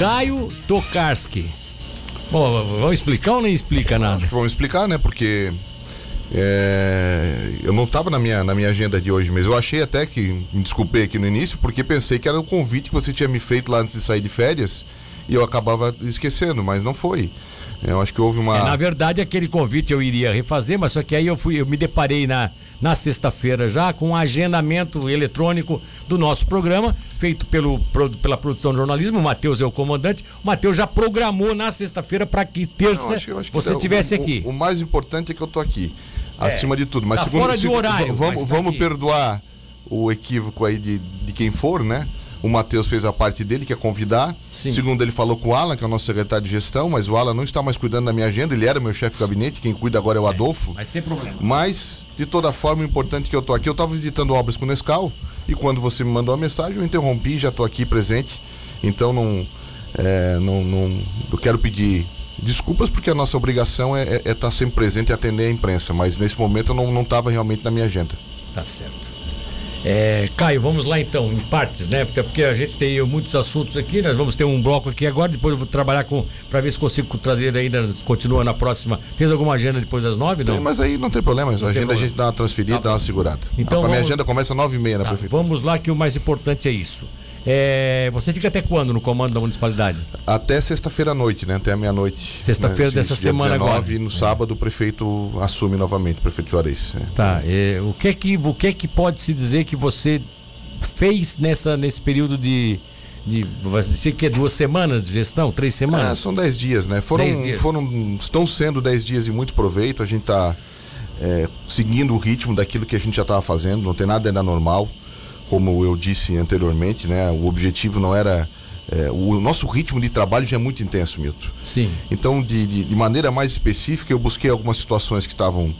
Caio Tokarski. Bom, vamos explicar ou nem explica nada? Vamos explicar, né? Porque é, eu não estava na minha, na minha agenda de hoje, mas eu achei até que, me desculpei aqui no início, porque pensei que era o convite que você tinha me feito lá antes de sair de férias e eu acabava esquecendo, mas não foi. Eu acho que houve uma. É, na verdade, aquele convite eu iria refazer, mas só que aí eu fui, eu me deparei na, na sexta-feira já com um agendamento eletrônico do nosso programa, feito pelo, pela produção de jornalismo. O Matheus é o comandante. O Matheus já programou na sexta-feira para que terça Não, acho, acho você estivesse aqui. O, o, mais importante é que eu tô aqui, é, acima de tudo. Mas tá segundo, fora de horário. Vamos, tá vamos perdoar o equívoco aí de, de quem for, né? O Matheus fez a parte dele, que é convidar. Sim. Segundo, ele falou com o Alan, que é o nosso secretário de gestão, mas o Alan não está mais cuidando da minha agenda. Ele era meu chefe de gabinete, quem cuida agora é o é, Adolfo. Mas sem problema. Mas, de toda forma, o importante é que eu estou aqui. Eu estava visitando obras com o Nescau e quando você me mandou a mensagem, eu interrompi, já estou aqui presente. Então, não, é, não, não. Eu quero pedir desculpas porque a nossa obrigação é estar é, é tá sempre presente e atender a imprensa, mas nesse momento eu não estava realmente na minha agenda. Tá certo. É, Caio, vamos lá então, em partes, né? Porque, porque a gente tem muitos assuntos aqui, nós vamos ter um bloco aqui agora, depois eu vou trabalhar com para ver se consigo trazer ainda, continua na próxima. Fez alguma agenda depois das nove, não? Tem, mas aí não tem problema, a agenda problema. a gente dá uma transferida, tá. dá uma segurada. Então, a, minha agenda começa às nove e meia na tá, prefeitura. Vamos lá que o mais importante é isso. É, você fica até quando no comando da municipalidade? Até sexta-feira à noite, né? Até a meia-noite. Sexta-feira né? dessa semana 19, agora. E no sábado o prefeito assume novamente, o prefeito Juarez. É. Tá. É, o, que é que, o que é que pode se dizer que você fez nessa, nesse período de, de vai dizer que é duas semanas de gestão, três semanas? É, são dez dias, né? Foram, dez dias. foram, estão sendo dez dias de muito proveito. A gente está é, seguindo o ritmo daquilo que a gente já estava fazendo. Não tem nada ainda normal como eu disse anteriormente, né? O objetivo não era é, o nosso ritmo de trabalho já é muito intenso, Milton. Sim. Então, de, de, de maneira mais específica, eu busquei algumas situações que estavam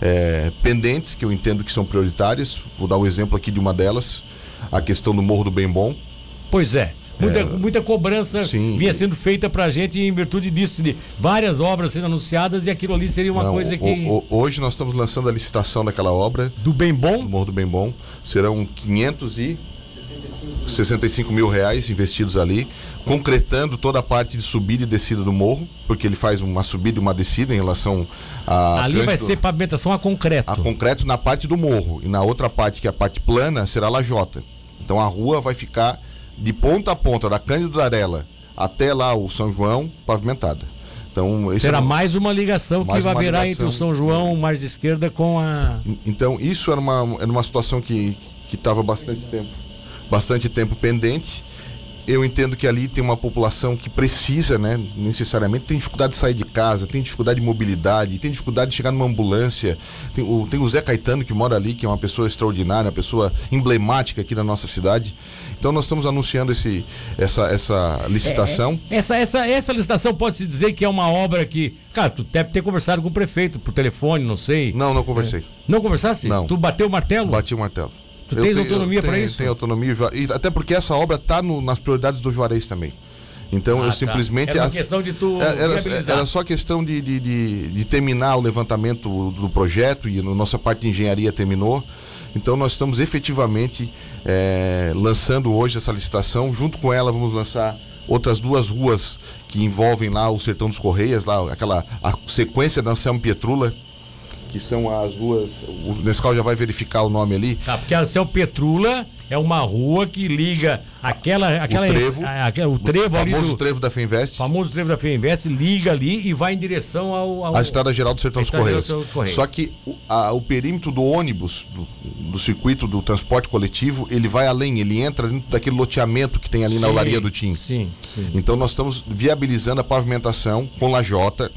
é, pendentes, que eu entendo que são prioritárias. Vou dar o um exemplo aqui de uma delas, a questão do Morro do Bem Bom. Pois é. Muita, é, muita cobrança sim, vinha sendo feita para a gente em virtude disso, de várias obras sendo anunciadas e aquilo ali seria uma não, coisa que. O, hoje nós estamos lançando a licitação daquela obra. Do Bem Bom? Do Morro do Bem Bom. Serão 500 e. 65 mil reais investidos ali, concretando toda a parte de subida e descida do morro, porque ele faz uma subida e uma descida em relação a. Ali vai do... ser pavimentação a concreto. A concreto na parte do morro. E na outra parte, que é a parte plana, será lajota. Então a rua vai ficar de ponta a ponta, da Cândido Darela até lá o São João, pavimentada. Então, Será é mais uma ligação mais que vai virar ligação. entre o São João, mais esquerda, com a. Então, isso era uma, era uma situação que estava bastante tempo, bastante tempo pendente eu entendo que ali tem uma população que precisa, né, necessariamente, tem dificuldade de sair de casa, tem dificuldade de mobilidade, tem dificuldade de chegar numa ambulância. Tem o, tem o Zé Caetano que mora ali, que é uma pessoa extraordinária, uma pessoa emblemática aqui da nossa cidade. Então nós estamos anunciando esse, essa, essa licitação. É, é, essa, essa, essa licitação pode-se dizer que é uma obra que. Cara, tu deve ter conversado com o prefeito por telefone, não sei. Não, não conversei. É. Não conversasse? Não. Tu bateu o martelo? Bati o martelo. Tu tens tenho, autonomia para isso? Tenho autonomia, e até porque essa obra está nas prioridades do Juarez também. Então ah, eu tá. simplesmente. Era uma questão de tu. É, era, era só questão de, de, de, de, terminar o levantamento do projeto e a nossa parte de engenharia terminou. Então nós estamos efetivamente é, lançando hoje essa licitação. Junto com ela vamos lançar outras duas ruas que envolvem lá o Sertão dos Correias, lá aquela a sequência da Anselmo Pietrula que são as ruas. O Nescau já vai verificar o nome ali. Tá, porque a Céu Petrula é uma rua que liga aquela. aquela o trevo. A, a, o trevo o famoso do, trevo da Feinvest. famoso trevo da Feinvest liga ali e vai em direção ao. ao a Estrada Geral do Sertão dos Correios. Correios. Só que o, a, o perímetro do ônibus, do, do, circuito do transporte coletivo, ele vai além, ele entra dentro daquele loteamento que tem ali sim, na olaria do Tim. Sim, sim. Então nós estamos viabilizando a pavimentação com lajota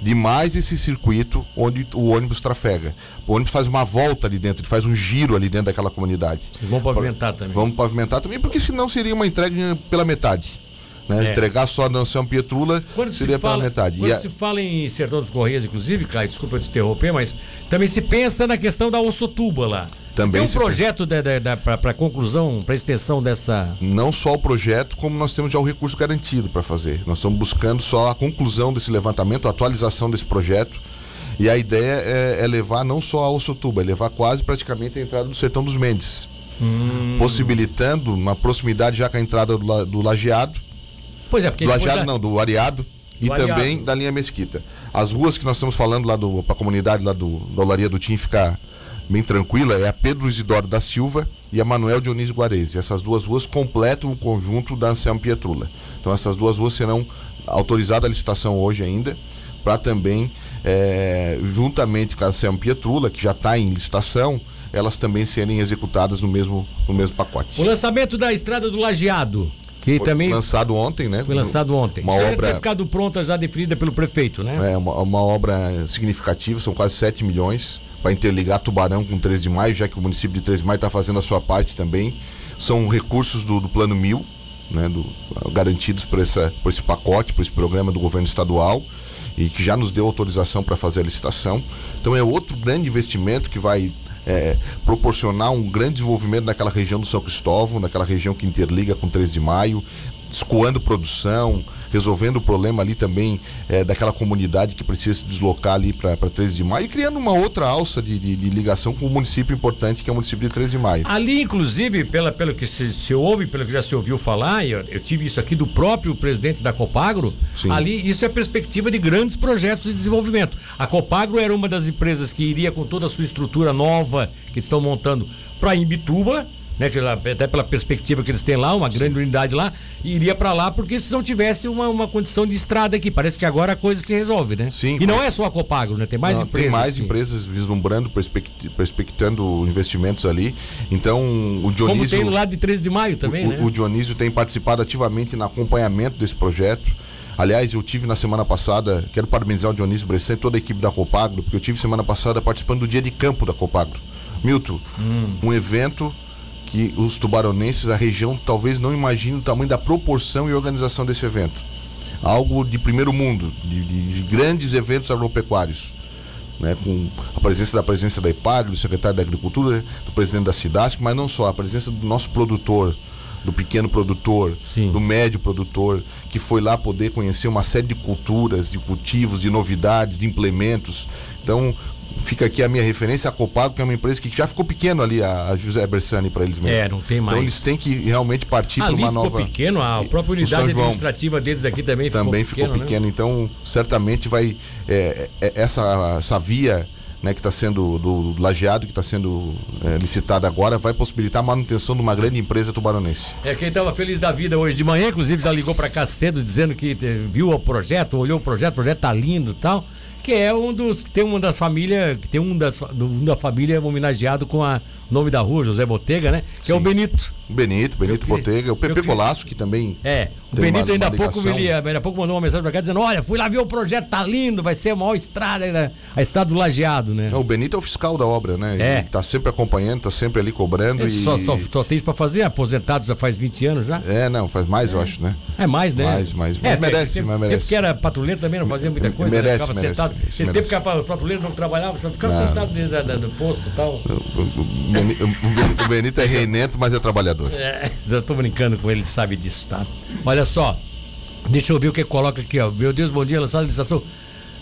de mais esse circuito onde o ônibus trafega. O ônibus faz uma volta ali dentro, ele faz um giro ali dentro daquela comunidade. Vocês vão pavimentar também. Vamos pavimentar também, porque senão seria uma entrega pela metade. Né? É. Entregar só na São Pietrula quando seria se fala, pela metade. Quando e se a... fala em Sertão dos Correios, inclusive, Caio, desculpa eu te interromper, mas também se pensa na questão da ossotuba lá. Também tem um projeto para conclusão, para extensão dessa. Não só o projeto, como nós temos já o recurso garantido para fazer. Nós estamos buscando só a conclusão desse levantamento, a atualização desse projeto. E a ideia é, é levar não só a Ossotuba, é levar quase praticamente a entrada do Sertão dos Mendes. Hum. Possibilitando uma proximidade já com a entrada do, do Lajeado Pois é, porque do Lajeado da- não, do Areado e Areado. também da linha Mesquita. As ruas que nós estamos falando lá do para a comunidade lá do da Olaria do Tim ficar bem tranquila é a Pedro Isidoro da Silva e a Manuel Dionísio Guarese. Essas duas ruas completam o conjunto da Anselmo Pietrula. Então essas duas ruas serão autorizadas a licitação hoje ainda para também eh, juntamente com a Anselmo Pietrula que já está em licitação elas também serem executadas no mesmo no mesmo pacote. O lançamento da estrada do Lajeado, que Foi também lançado ontem, né? foi lançado ontem. Uma Isso obra tinha ficado pronta, já definida pelo prefeito, né? É uma, uma obra significativa, são quase 7 milhões para interligar Tubarão com 13 de maio, já que o município de 13 de maio está fazendo a sua parte também. São recursos do, do Plano Mil, né, do- garantidos por, essa, por esse pacote, por esse programa do governo estadual e que já nos deu autorização para fazer a licitação. Então é outro grande investimento que vai é, proporcionar um grande desenvolvimento naquela região do São Cristóvão, naquela região que interliga com 13 de maio, escoando produção, resolvendo o problema ali também é, daquela comunidade que precisa se deslocar ali para 13 de maio e criando uma outra alça de, de- de ligação com o município importante que é o município de 13 de maio. Ali, inclusive, pela, pelo que se, se ouve, pelo que já se ouviu falar, eu, eu tive isso aqui do próprio presidente da Copagro, Sim. ali isso é perspectiva de grandes projetos de desenvolvimento. A Copagro era uma das empresas que iria com toda a sua estrutura nova que estão montando para Imbituba, né, até pela perspectiva que eles têm lá, uma grande unidade lá, iria para lá porque se não tivesse uma, uma condição de estrada aqui, parece que agora a coisa se resolve, né? Sim, e não é só a Copagro, né? Tem mais Não, empresas. Tem mais que- empresas vislumbrando, perspect- perspectando investimentos ali. Então, o Dionísio. Como tem no lado de 13 de maio também, o, né? o Dionísio tem participado ativamente no acompanhamento desse projeto. Aliás, eu tive na semana passada, quero parabenizar o Dionísio Bressan e toda a equipe da Copagro, porque eu tive semana passada participando do dia de campo da Copagro. Milton, Hum. um evento que os tubaronenses, a região, talvez não imaginem o tamanho da proporção e organização desse evento. Algo de primeiro mundo, de, de- de grandes eventos agropecuários. Né, com a presença da presença da IPAG, do secretário da Agricultura, do presidente da Cidasc, mas não só, a presença do nosso produtor, do pequeno produtor, Sim. do médio produtor, que foi lá poder conhecer uma série de culturas, de cultivos, de novidades, de implementos. Então, fica aqui a minha referência, a Copago, que é uma empresa que já ficou pequeno ali, a, a José Bersani, para eles mesmos. É, não tem mais. Então, eles têm que realmente partir para uma ficou nova. pequeno, a própria unidade administrativa deles aqui também ficou também pequeno. ficou pequeno, Né? então certamente vai é, é, essa, essa via né, que está sendo do, do lajeado que está sendo é, licitada agora vai possibilitar a manutenção de uma grande empresa tubaronense. É quem estava feliz da vida hoje de manhã, inclusive já ligou para cá cedo dizendo que viu o projeto, olhou o projeto, o projeto tá lindo e tal. Que é um dos. que tem uma das famílias. que tem um, das, um da família homenageado com a nome da rua, José Botega, né? Que é o Sim. Benito. Benito, Benito queria- Botega, o Pepe Golaço, que também. É, o Benito uma- ainda há pouco, ele, ainda há pouco mandou uma mensagem pra cá dizendo: Olha, fui lá ver o projeto, tá lindo, vai ser a maior estrada, né? a estrada do Lajeado, né? Não, o Benito é o fiscal da obra, né? É. Ele está sempre acompanhando, está sempre ali cobrando. Ele e... só, só, só tem isso pra fazer, aposentado já faz 20 anos já. É, não, faz mais, eu acho, né? É mais, né? Mais, mais. É, Mas merece, tempo, mas merece. Tempo que era patrulheiro também, não fazia muita coisa, Merece, né? ficava merece, sentado. isso Esse merece. tempo que a patrulheiro não trabalhava, só ficava Não. sentado dentro da- da- do posto e tal. O, o o Beni- o Benito é reinento, mas é trabalhador. É, eu tô brincando com ele, sabe disso, tá? Olha só, deixa eu ver o que coloca aqui, ó. Meu Deus, bom dia, lançada a licitação.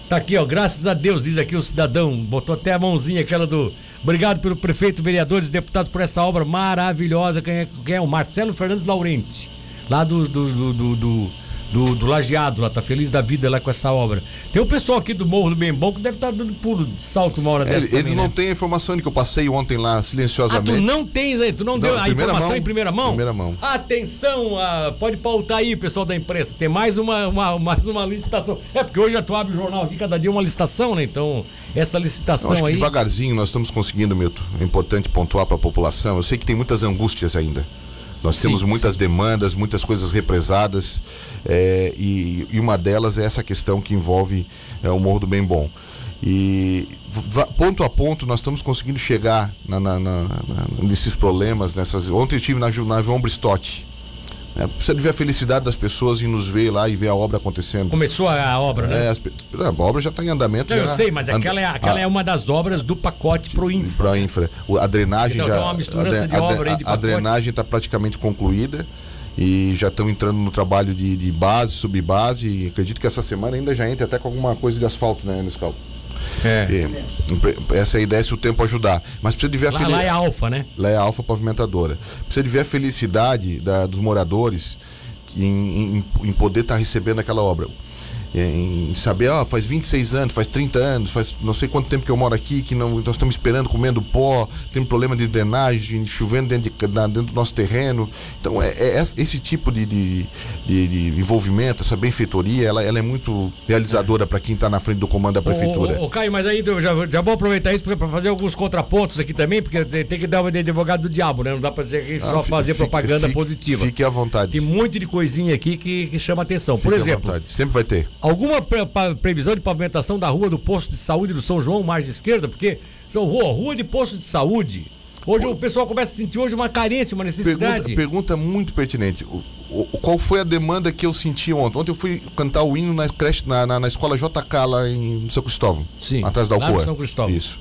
Tá aqui, ó, graças a Deus, diz aqui o cidadão, botou até a mãozinha, aquela do. Obrigado pelo prefeito, vereadores deputados por essa obra maravilhosa. Quem é, quem é? O Marcelo Fernandes Laurenti, lá do. do, do, do, do do, do Lajeado lá, tá feliz da vida lá com essa obra. Tem o pessoal aqui do Morro do Bem Bom que deve estar dando pulo de salto uma hora É, dessa. eles também, não né? têm a informação de que eu passei ontem lá Ah, silenciosamente. tu não tens aí, tu não, deu a informação mão. em primeira mão? Primeira mão. Atenção, ah, pode pautar aí, pessoal da imprensa. Tem mais uma, uma- mais uma licitação. É, porque hoje tu abre o jornal aqui, cada dia uma licitação, né? Então, essa licitação acho que aí. devagarzinho nós estamos conseguindo, Milton. É importante pontuar para a população. Eu sei que tem muitas angústias ainda. Nós Sim, temos muitas demandas, muitas coisas represadas. é, e, e uma delas é essa questão que envolve é, o Morro do Bem Bom. E ponto a ponto nós estamos conseguindo chegar na- na- na- nesses problemas. Nessas... Ontem eu estive na, na João Bristotti. É, precisa de ver a felicidade das pessoas em nos ver lá e ver a obra acontecendo. Começou a, obra, né? É, as a obra já está em andamento. Não, eu já. sei, mas And- aquela, é, aquela a- é uma das obras do pacote pro infra. Pro infra. O- A drenagem Então, já. tem uma misturança a, de obra aí de a, a drenagem está praticamente concluída e já estão entrando no trabalho de, de base, subbase. E acredito que essa semana ainda já entra até com alguma coisa de asfalto, né, Nescal? É. E, essa é a ideia se o tempo ajudar. Mas precisa de ver a Lá, feli- lá é alfa, né? Lá é Alfa Pavimentadora. Precisa de ver a felicidade da- dos moradores em, em, em poder estar tá recebendo aquela obra em saber, ó, faz 26 anos, faz 30 anos, faz não sei quanto tempo que eu moro aqui, que não, nós estamos esperando, comendo pó, tem problema de drenagem, chovendo dentro, de, dentro do nosso terreno. Então, é, é esse tipo de, de, de, envolvimento, essa benfeitoria, ela, ela é muito realizadora é. para quem está na frente do comando da prefeitura. Ô, ô, ô Caio, mas aí eu já, já vou aproveitar isso para fazer alguns contrapontos aqui também, porque tem que dar uma de advogado do diabo, né? Não dá para dizer que ah, só fazer fique, propaganda fique, positiva. Fique à vontade. Tem muito de coisinha aqui que, que chama atenção. Fique Por exemplo, sempre vai ter. Alguma pre previsão de pavimentação da rua do posto de saúde do São João, margem esquerda? Porque são rua, rua de posto de saúde. Hoje o pessoal começa a sentir hoje uma carência, uma necessidade. Pergunta, pergunta muito pertinente. O, o, qual foi a demanda que eu senti ontem? Ontem eu fui cantar o hino na creche, na, na, na escola JK lá em São Cristóvão. Sim. Atrás da Alcoa. São Cristóvão. Isso.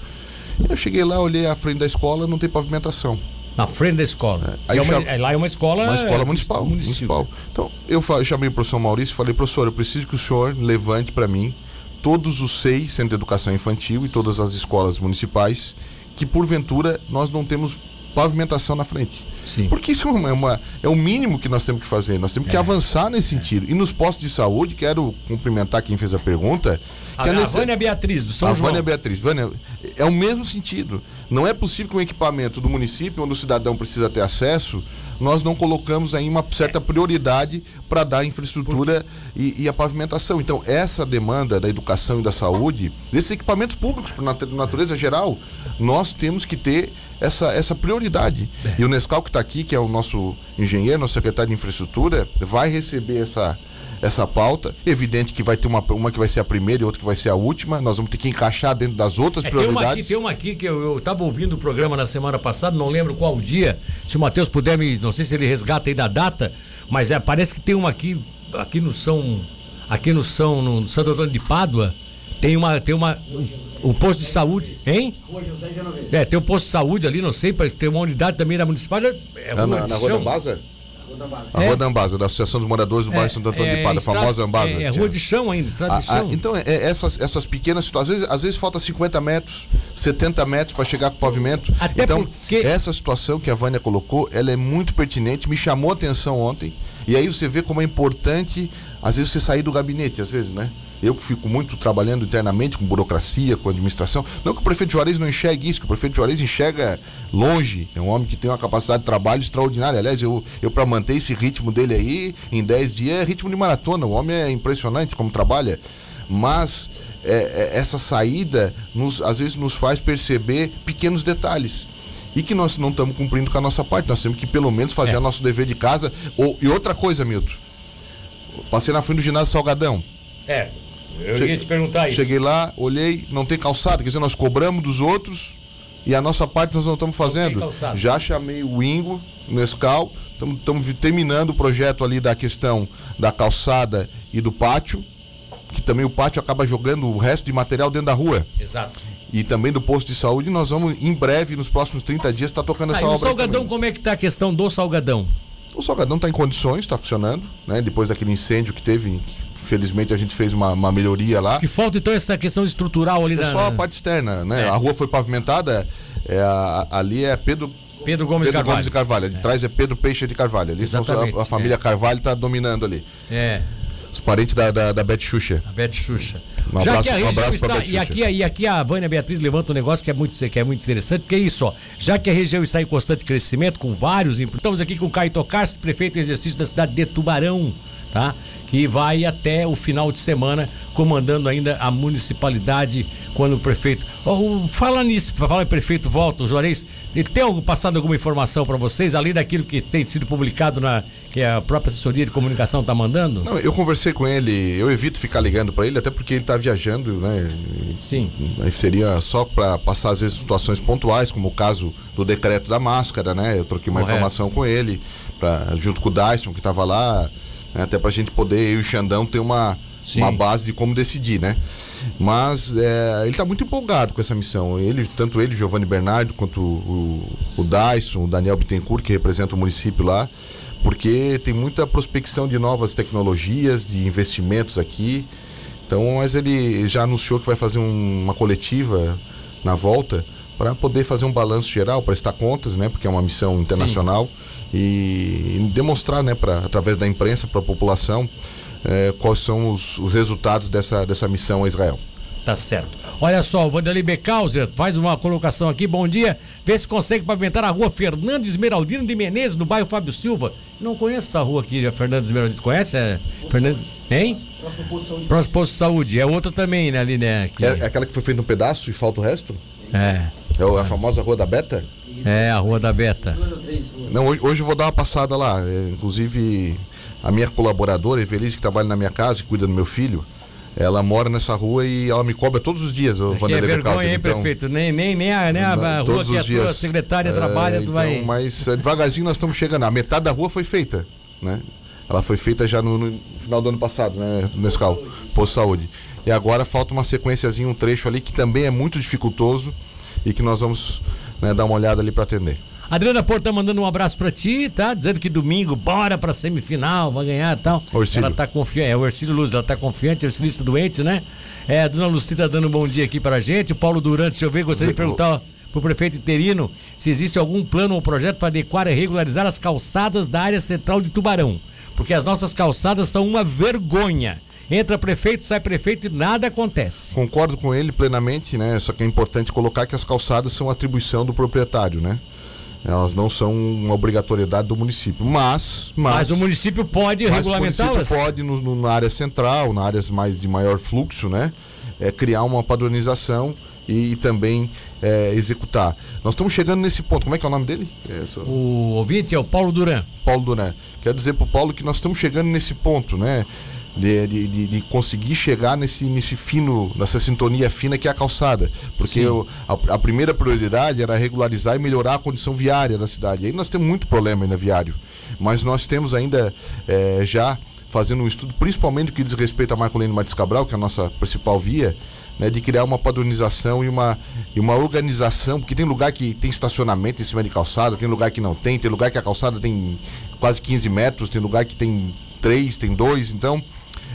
Eu cheguei lá, olhei a frente da escola, não tem pavimentação. Na frente da escola. É. Aí é uma, é, lá é uma escola. Uma escola municipal. municipal. Então, eu chamei o professor Maurício e falei, professor, eu preciso que o senhor levante para mim todos os seis centros de educação infantil e todas as escolas municipais que, porventura, nós não temos pavimentação na frente. Sim. Porque isso é, uma, é o mínimo que nós temos que fazer. Nós temos que é. avançar nesse sentido. E nos postos de saúde, quero cumprimentar quem fez a pergunta. A, é nesse... Vânia Beatriz, do São a João. Vânia Beatriz. Vânia, é o mesmo sentido. Não é possível que um equipamento do município, onde o cidadão precisa ter acesso, nós não colocamos aí uma certa prioridade para dar a infraestrutura e, e, a pavimentação. Então, essa demanda da educação e da saúde, desses equipamentos públicos, por natureza geral, nós temos que ter essa, essa prioridade. É. E o Nescau que está aqui, que é o nosso engenheiro, nosso secretário de infraestrutura, vai receber essa, essa pauta. Evidente que vai ter uma, uma que vai ser a primeira e outra que vai ser a última. Nós vamos ter que encaixar dentro das outras é, prioridades. Tem uma aqui, tem uma aqui que eu estava ouvindo o programa na semana passada, não lembro qual dia. Se o Matheus puder me. Não sei se ele resgata aí da data, mas é, parece que tem uma aqui, aqui no São. Aqui no São, no Santo Antônio de Pádua, tem uma. Tem uma um, um posto de saúde, hein? É, tem um posto de saúde ali, não sei, tem uma unidade também da municipal. É, é na, na Rua da a Rua da Ambasa, da Associação dos Moradores do Bairro é, Santo Antônio é, de Pada, a famosa Ambasa. É, é Rua de Chão ainda, estrada de ah, ah, chão. então, é, é, essas, essas pequenas situações, às vezes, às vezes falta 50 metros, 70 metros para chegar com o pavimento. Até então, porque... essa situação que a Vânia colocou, ela é muito pertinente, me chamou a atenção ontem. E aí você vê como é importante, às vezes, você sair do gabinete, às vezes, né? Eu que fico muito trabalhando internamente com burocracia, com administração. Não que o prefeito Juarez não enxergue isso, que o prefeito Juarez enxerga longe. É um homem que tem uma capacidade de trabalho extraordinária. Aliás, eu, eu para manter esse ritmo dele aí, em 10 dias, é ritmo de maratona. O homem é impressionante como trabalha. Mas é, é, essa saída, nos, às vezes, nos faz perceber pequenos detalhes e que nós não estamos cumprindo com a nossa parte. Nós temos que pelo menos fazer é. o nosso dever de casa. Ou, e outra coisa, Milton. Passei na frente do ginásio Salgadão. É. Eu Cheguei, ia te perguntar isso. Cheguei lá, olhei, não tem calçada, quer dizer, nós cobramos dos outros e a nossa parte nós não estamos fazendo. Não Já chamei o Ingo, Nescau, estamos terminando o projeto ali da questão da calçada e do pátio, que também o pátio acaba jogando o resto de material dentro da rua. Exato. E também do posto de saúde, nós vamos em breve, nos próximos 30 dias, estar tá tocando ah, essa obra. O Salgadão, como é que está a questão do Salgadão? O Salgadão está em condições, está funcionando, né? Depois daquele incêndio que teve, Felizmente a gente fez uma, uma melhoria lá. Que falta então essa questão estrutural ali é. É só a parte externa, né? É. A rua foi pavimentada, é, a, ali é Pedro. Pedro Gomes, Pedro de, Carvalho. Gomes de Carvalho. De é. trás é Pedro Peixe de Carvalho. Ali são, a, a, família é. Carvalho está dominando ali. É. Os parentes da, da, da Beth Xuxa. A Beth Xuxa. Um Já abraço, que a um abraço está, e aqui, e aqui a Vânia Beatriz levanta um negócio que é muito, que é muito interessante, porque é isso, ó. Já que a região está em constante crescimento, com vários. Estamos aqui com o Caio Tokarski, prefeito em exercício da cidade de Tubarão, tá? que vai até o final de semana comandando ainda a municipalidade quando o prefeito. Oh, fala nisso, fala em prefeito volta, o Juarez, ele tem algo, passado alguma informação para vocês, além daquilo que tem sido publicado na que a própria assessoria de comunicação está mandando? Não, eu conversei com ele, eu evito ficar ligando para ele, até porque ele está viajando, né? Sim. Seria só para passar às vezes situações pontuais, como o caso do decreto da máscara, né? Eu troquei uma Correto. informação com ele, pra, junto com o Dyson, que estava lá né? até para a gente poder, eu e o Xandão, ter uma, uma base de como decidir, né? Mas é, ele está muito empolgado com essa missão. Ele, tanto ele, Giovanni Bernardo, quanto o, o, o Dyson, o Daniel Bittencourt, que representa o município lá, porque tem muita prospecção de novas tecnologias, de investimentos aqui. Então, mas ele já anunciou que vai fazer um, uma coletiva na volta para poder fazer um balanço geral, prestar contas, né? Porque é uma missão internacional. Sim e, e demonstrar, né, pra, através da imprensa para a população, é, quais são os, os resultados dessa, dessa missão a Israel. Tá certo. Olha só, o Vanderlei Becauser faz uma colocação aqui. Bom dia. Vê se consegue pavimentar a rua Fernando Esmeraldino de Menezes, no bairro Fábio Silva. Não conheço essa rua aqui, Fernando Esmeraldino. Conhece? É, Fernando... Hein? Próximo posto de saúde. Próximo posto de saúde. É outra também, né, ali, né? Que... É, é, aquela que foi feita um pedaço e falta o resto? É. É a famosa Rua da Beta? É, a Rua da Beta. Não, hoje, hoje eu vou dar uma passada lá. É, inclusive, a minha colaboradora, Evelise, que trabalha na minha casa e cuida do meu filho, ela mora nessa rua e ela me cobra todos os dias. O é, é vergonha, hein, então, prefeito? Nem, nem, nem a, nem a rua que a tua secretária é, trabalha, tu então, vai. Mas é, devagarzinho nós estamos chegando. A metade da rua foi feita, né? Ela foi feita já no, no final do ano passado, né, Nescau? Posto Saúde. E agora falta uma sequenciazinha, um trecho ali que também é muito dificultoso e que nós vamos né, dar uma olhada ali para atender. Adriana Porto tá mandando um abraço pra ti, tá? Dizendo que domingo, bora pra semifinal, vai ganhar e tal. Orcílio. Ela tá confiante, é o Ercílio Luz, ela tá confiante, Ercílio doente, né? É, a dona Lucita tá dando um bom dia aqui pra gente. O Paulo Durante, deixa eu ver, gostaria de perguntar pro prefeito interino se existe algum plano ou projeto para adequar e regularizar as calçadas da área central de Tubarão. Porque as nossas calçadas são uma vergonha. Entra prefeito, sai prefeito e nada acontece. Concordo com ele plenamente, né? Só que é importante colocar que as calçadas são atribuição do proprietário, né? Elas não são uma obrigatoriedade do município. Mas. Mas, mas o município pode regulamentá-las? Pode, no, no, na área central, na áreas mais de maior fluxo, né? É, criar uma padronização e, e também é, executar. Nós estamos chegando nesse ponto. Como é que é o nome dele? É, só... O ouvinte é o Paulo Duran. Paulo Duran. Quero dizer para o Paulo que nós estamos chegando nesse ponto, né? De, de, de, conseguir chegar nesse, nesse fino, nessa sintonia fina que é a calçada. Porque eu, a, a, primeira prioridade era regularizar e melhorar a condição viária da cidade. E aí nós temos muito problema ainda viário. Mas nós temos ainda é, já fazendo um estudo, principalmente que diz respeito a Marcolino Martins Cabral, que é a nossa principal via, né, de criar uma padronização e uma, e uma organização, porque tem lugar que tem estacionamento em cima de calçada, tem lugar que não tem, tem lugar que a calçada tem quase 15 metros, tem lugar que tem 3, tem 2, então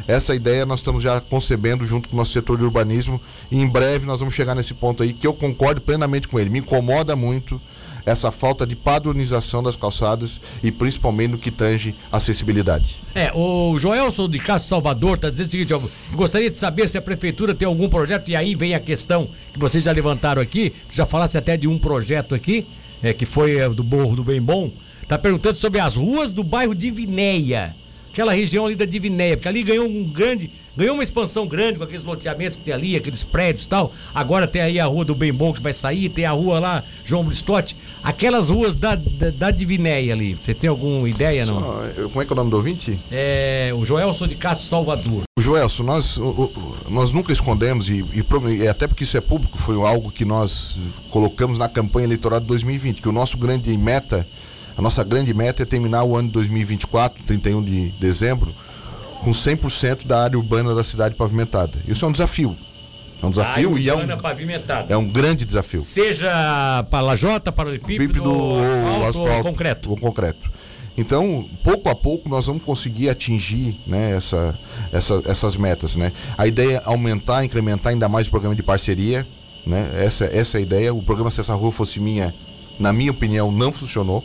essa ideia nós estamos já concebendo junto com o nosso setor de urbanismo e em breve nós vamos chegar nesse ponto aí que eu concordo plenamente com ele. Me incomoda muito essa falta de padronização das calçadas e principalmente no que tange acessibilidade. É, o Joelson de Castro Salvador está dizendo o seguinte, ó, gostaria de saber se a prefeitura tem algum projeto, e aí vem a questão que vocês já levantaram aqui, já falasse até de um projeto aqui, é, que foi é, do Morro do Bem Bom, está perguntando sobre as ruas do bairro de Vinéia aquela região ali da Divinéia, porque ali ganhou um grande, ganhou uma expansão grande com aqueles loteamentos que tem ali, aqueles prédios e tal. Agora tem aí a rua do Bem Bom que vai sair, tem a rua lá, João Bristotti. Aquelas ruas da, da, da Divinéia ali, você tem alguma ideia, não? Só, como é que é o nome do ouvinte? É o Joelson de Castro Salvador. O Joelson, nós, nós nunca escondemos, e, e, até porque isso é público, foi algo que nós colocamos na campanha eleitoral de 2020, que o nosso grande meta a nossa grande meta é terminar o ano de 2024, 31 de dezembro, com 100% da área urbana da cidade pavimentada. Isso é um desafio. É um desafio e é um, pavimentada. é um grande desafio. Seja para lajota, para o pípido, ou asfalto, asfalto, ou concreto. Ou concreto. Então, pouco a pouco nós vamos conseguir atingir né, essa, essa, essas metas. Né? A ideia é aumentar, incrementar ainda mais o programa de parceria. Né? Essa, essa é a ideia. O programa Se Essa Rua Fosse Minha, na minha opinião, não funcionou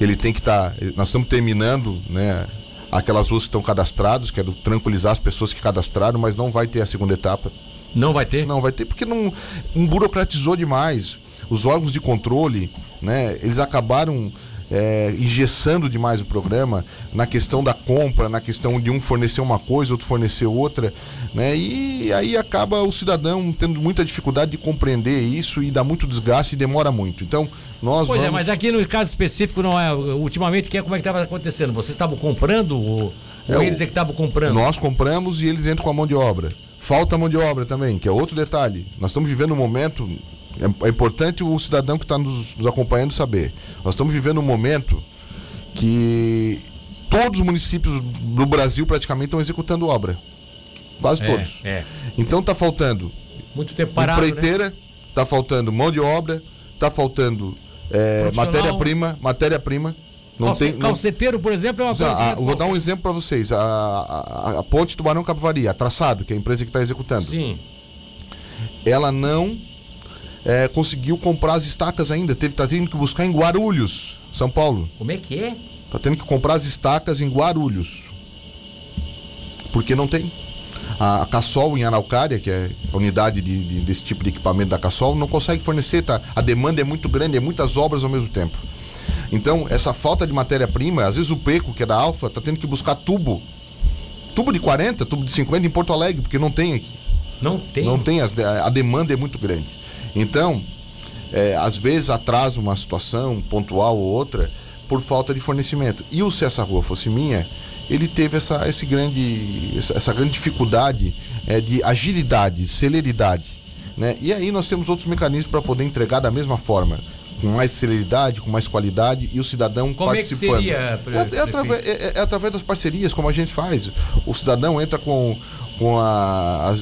ele tem que estar. Tá, nós estamos terminando, né? Aquelas ruas que estão cadastradas, quero tranquilizar as pessoas que cadastraram, mas não vai ter a segunda etapa. Não vai ter? Não vai ter, porque não, não burocratizou demais. Os órgãos de controle, né? Eles acabaram é, engessando demais o programa na questão da compra, na questão de um fornecer uma coisa, outro fornecer outra, né? E aí acaba o cidadão tendo muita dificuldade de compreender isso e dá muito desgaste e demora muito. Então, nós Pois é, vamos... é, mas aqui no caso específico não é. Ultimamente, que é como é que estava acontecendo? Vocês estavam comprando ou, é, ou eles é que estavam comprando? Nós compramos e eles entram com a mão de obra. Falta mão de obra também, que é outro detalhe. Nós estamos vivendo um momento é, é importante o cidadão que está nos, nos, acompanhando saber. Nós estamos vivendo um momento que todos os municípios do Brasil praticamente estão executando obra. Quase é, todos. É. Então está faltando muito tempo parado, empreiteira, está né? faltando mão de obra, está faltando é, matéria-prima, matéria-prima. Não Calce, tem, não... Calceteiro, por exemplo, é uma coisa. A, vou dar um exemplo para vocês. A, a, a, ponte Tubarão Capivari, a Traçado, que é a empresa que está executando. Sim. Ela não é, conseguiu comprar as estacas ainda. Teve tá tendo que buscar em Guarulhos São Paulo. Como é que é? Tá tendo que comprar as estacas em Guarulhos. Porque não tem. A, a Cassol em Araucária, que é a unidade de, de, desse tipo de equipamento da Cassol, não consegue fornecer, tá? A demanda é muito grande, é muitas obras ao mesmo tempo. Então, essa falta de matéria-prima, às vezes o Peco, que é da Alfa, tá tendo que buscar tubo. Tubo de 40, tubo de 50 em Porto Alegre, porque não tem aqui. Não tem? Não tem, as, a demanda é muito grande. Então, é, às vezes atrasa uma situação pontual ou outra por falta de fornecimento. E o Se Essa Rua Fosse Minha, ele teve essa, esse grande, essa, grande dificuldade é, de agilidade, celeridade. Né? E aí nós temos outros mecanismos para poder entregar da mesma forma com mais celeridade, com mais qualidade e o cidadão como participando. É, que seria, é, é, através, é, é, através das parcerias, como a gente faz. O cidadão entra com, com a, a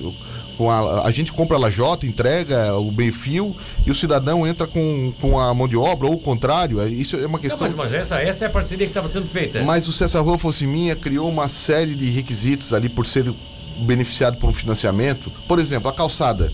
com a, a gente compra a lajota, entrega o bem-fio e o cidadão entra com, com a mão de obra ou o contrário. É, isso é uma questão. Não, mas, mas essa, essa é a parceria que estava sendo feita. Mas o Cessa Rua Fosse Minha criou uma série de requisitos ali por ser beneficiado por um financiamento. Por exemplo, a calçada.